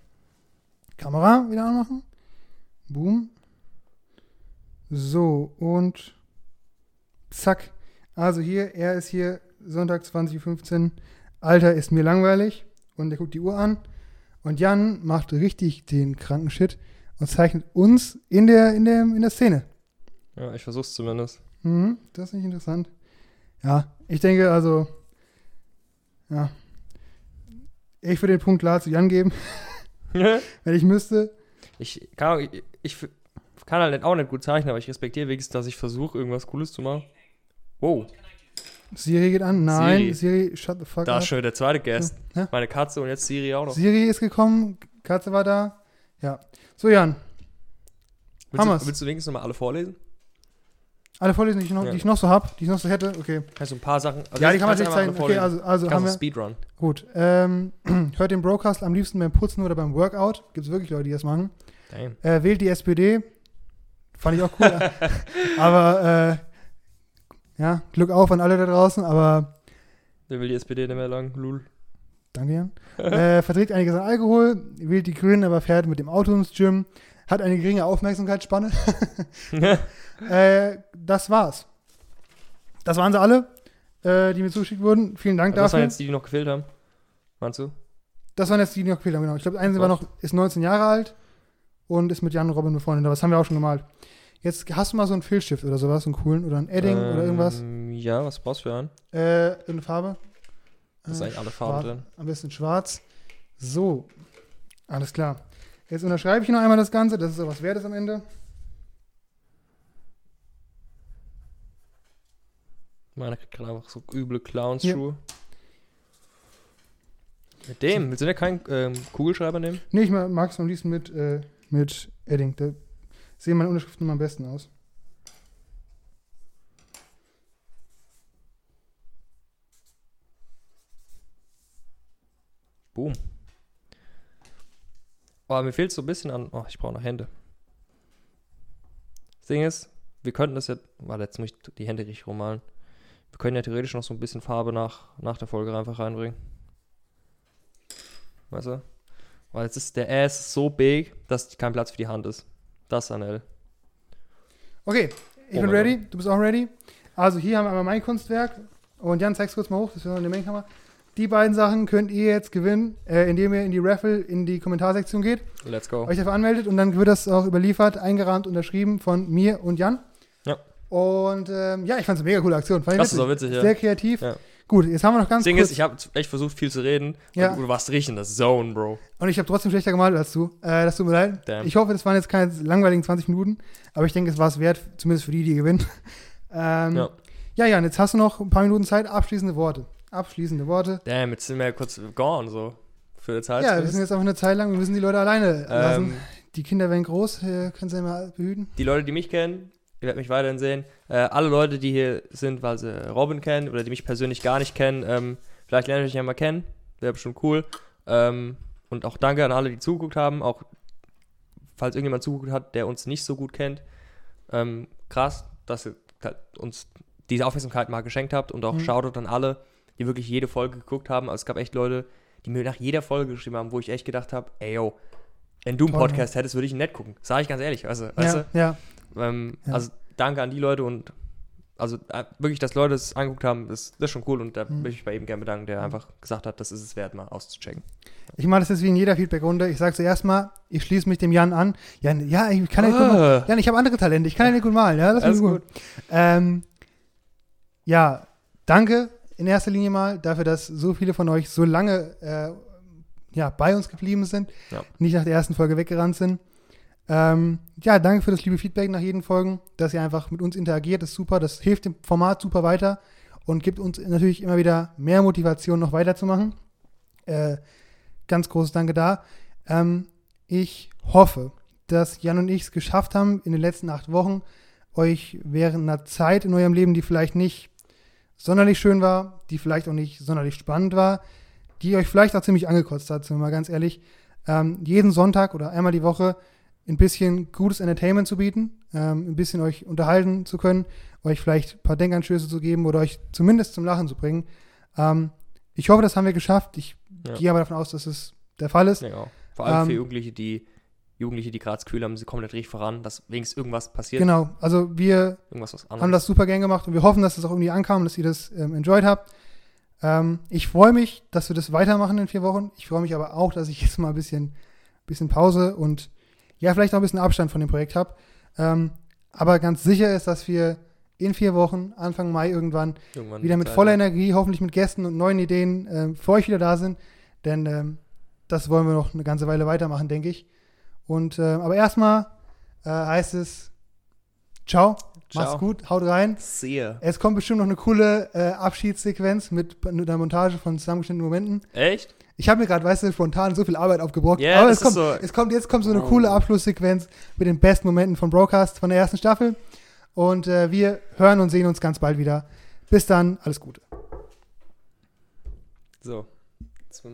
Kamera wieder anmachen. Boom. So, und zack. Also hier, er ist hier Sonntag 20.15 Uhr. Alter, ist mir langweilig. Und er guckt die Uhr an. Und Jan macht richtig den kranken Shit und zeichnet uns in der, in der, in der Szene. ja, ich versuche es zumindest. Mhm, das ist nicht interessant. Ja, ich denke also, ja. Ich würde den Punkt klar zu Jan geben, wenn ich müsste. ich, kann, ich, ich kann halt auch nicht gut zeichnen, aber ich respektiere wenigstens, dass ich versuche, irgendwas Cooles zu machen. Wow, Siri geht an. Nein, Siri. Siri, shut the fuck da up. ist schon der zweite Guest. Ja. Meine Katze und jetzt Siri auch noch. Siri ist gekommen, Katze war da. Ja. So, Jan, Willst Hammer's. du, willst du wenigstens nochmal alle vorlesen? alle Vorlesungen, die ich noch, Ja. die ich noch so habe, die ich noch so hätte, okay. Kannst du ein paar Sachen. also ja, die kann man sich zeigen. Okay, vorlesen. also, also haben Kannst wir. Speedrun. Gut. Ähm, hört den Broadcast am liebsten beim Putzen oder beim Workout. Gibt es wirklich Leute, die das machen. Äh, wählt die SPD. Fand ich auch cool. aber äh, ja, Glück auf an alle da draußen, aber Wer will die SPD nicht mehr lang? Lul. danke Jan. äh, verträgt einiges an Alkohol, wählt die Grünen, aber fährt mit dem Auto ins Gym, hat eine geringe Aufmerksamkeitsspanne. äh, das war's. Das waren sie alle, äh, die mir zugeschickt wurden. Vielen Dank das waren dafür. jetzt die, die noch gefehlt haben. Meinst du? das waren jetzt die, die noch gefehlt haben, genau. Ich glaube, eine war noch, ist 19 Jahre alt und ist mit Jan und Robin befreundet. Aber das haben wir auch schon gemalt. Jetzt hast du mal so einen Filzstift oder sowas, einen coolen oder ein Edding oder irgendwas. Ähm, Ja, was brauchst du für einen? Äh, irgendeine Farbe. Da sind Äh, eigentlich alle Farben drin. Am besten schwarz. So. Alles klar. Jetzt unterschreibe ich noch einmal das Ganze. Das ist auch was Wertes am Ende. Meiner kriegt gerade einfach so üble Clowns Hier. Schuhe. Mit dem? Willst du denn keinen ähm, Kugelschreiber nehmen? Nee, ich mag es am liebsten mit, äh, mit Edding. Da sehen meine Unterschriften immer am besten aus. Boom. Oh, mir fehlt so ein bisschen an. Oh, ich brauche noch Hände. Das Ding ist, wir könnten das ja. Warte, jetzt muss ich die Hände richtig rummalen. Wir können ja theoretisch noch so ein bisschen Farbe nach, nach der Folge einfach reinbringen. Weißt du? Weil jetzt ist der Ass so big, dass kein Platz für die Hand ist. Das ist Anel. Okay, ich Oh bin ready. Du bist auch ready. Also hier haben wir einmal mein Kunstwerk. Und Jan, zeig's kurz mal hoch, das ist in der Mengenkammer. Die beiden Sachen könnt ihr jetzt gewinnen, äh, indem ihr in die Raffle, in die Kommentarsektion geht, Let's go. euch dafür anmeldet und dann wird das auch überliefert, eingerahmt, unterschrieben von mir und Jan. Ja. Und ähm, ja, ich fand es eine mega coole Aktion. Fand ich Das ist auch witzig, ja. Sehr kreativ. Ja. Gut, jetzt haben wir noch ganz Das Ding kurz. ist, ich habe echt versucht, viel zu reden. Ja. Du warst richtig in der Zone, Bro. und ich habe trotzdem schlechter gemalt als du. Äh, das tut mir leid. Damn. Ich hoffe, das waren jetzt keine langweiligen 20 Minuten, aber ich denke, es war es wert, zumindest für die, die gewinnen. ähm, Ja. ja, Jan, jetzt hast du noch ein paar Minuten Zeit. Abschließende Worte. Abschließende Worte. Damn, jetzt sind wir ja kurz gone, so. Für die Zeit. ja, wir sind jetzt einfach eine Zeit lang, wir müssen die Leute alleine lassen. ähm, Die Kinder werden groß, können sie immer behüten. die Leute, die mich kennen, ihr werdet mich weiterhin sehen. Äh, alle Leute, die hier sind, weil sie Robin kennen oder die mich persönlich gar nicht kennen, ähm, vielleicht lernt ihr euch ja mal kennen. Wäre bestimmt cool. Ähm, und auch danke an alle, die zugeguckt haben. Auch falls irgendjemand zugeguckt hat, der uns nicht so gut kennt. Ähm, krass, dass ihr uns diese Aufmerksamkeit mal geschenkt habt und auch Mhm. Shoutout an alle, die wirklich jede Folge geguckt haben. Also es gab echt Leute, die mir nach jeder Folge geschrieben haben, wo ich echt gedacht habe, ey yo, wenn du einen Podcast hättest, würde ich ihn nicht gucken. Sag ich ganz ehrlich. Also, weißt ja, du? ja. Ähm, Ja. Also danke an die Leute und also äh, wirklich, dass Leute es angeguckt haben, das, das ist schon cool und da Mhm. möchte ich bei ihm gerne bedanken, der einfach gesagt hat, das ist es wert, mal auszuchecken. Ich mache das jetzt wie in jeder Feedback-Runde. Ich sage zuerst mal, ich schließe mich dem Jan an. Jan, ja, ich kann ja nicht gut malen. Ah, Jan, ich habe andere Talente. Ich kann ja nicht gut malen. Ja, alles in Ruhe. gut. Ähm, ja, danke in erster Linie mal dafür, dass so viele von euch so lange äh, ja, bei uns geblieben sind, Ja. nicht nach der ersten Folge weggerannt sind. Ähm, ja, danke für das liebe Feedback nach jeden Folgen, dass ihr einfach mit uns interagiert, ist super. Das hilft dem Format super weiter und gibt uns natürlich immer wieder mehr Motivation, noch weiterzumachen. Äh, ganz großes Danke da. Ähm, ich hoffe, dass Jan und ich es geschafft haben, in den letzten acht Wochen euch während einer Zeit in eurem Leben, die vielleicht nicht sonderlich schön war, die vielleicht auch nicht sonderlich spannend war, die euch vielleicht auch ziemlich angekotzt hat, sind wir mal ganz ehrlich, ähm, jeden Sonntag oder einmal die Woche ein bisschen gutes Entertainment zu bieten, ähm, ein bisschen euch unterhalten zu können, euch vielleicht ein paar Denkanstöße zu geben oder euch zumindest zum Lachen zu bringen. Ähm, ich hoffe, das haben wir geschafft. Ich Ja. gehe aber davon aus, dass es der Fall ist. Ja, genau. Vor allem für Ähm, Jugendliche, die Jugendliche, die gerade das Gefühl haben, sie kommen nicht richtig voran, dass wenigstens irgendwas passiert, Genau, also wir haben das super gern gemacht und wir hoffen, dass es auch irgendwie ankam, dass ihr das ähm, enjoyed habt. Ähm, ich freue mich, dass wir das weitermachen in vier Wochen. Ich freue mich aber auch, dass ich jetzt mal ein bisschen, bisschen Pause und ja, vielleicht auch ein bisschen Abstand von dem Projekt habe. Ähm, aber ganz sicher ist, dass wir in vier Wochen, Anfang Mai irgendwann, Irgendwann wieder mit voller. Energie, hoffentlich mit Gästen und neuen Ideen ähm, für euch wieder da sind. Denn ähm, das wollen wir noch eine ganze Weile weitermachen, denke ich. Und äh, aber erstmal äh, heißt es Ciao, Ciao. macht's gut, haut rein. Sehr. Es kommt bestimmt noch eine coole äh, Abschiedssequenz mit, einer Montage von zusammengeschnittenen Momenten. Echt? Ich habe mir gerade, weißt du, spontan so viel Arbeit aufgebrockt. Ja, aber es kommt, so. es kommt, jetzt kommt so eine Oh. coole Abschlusssequenz mit den besten Momenten von Broadcast von der ersten Staffel. Und äh, wir hören und sehen uns ganz bald wieder. Bis dann, alles Gute. So. Jetzt mal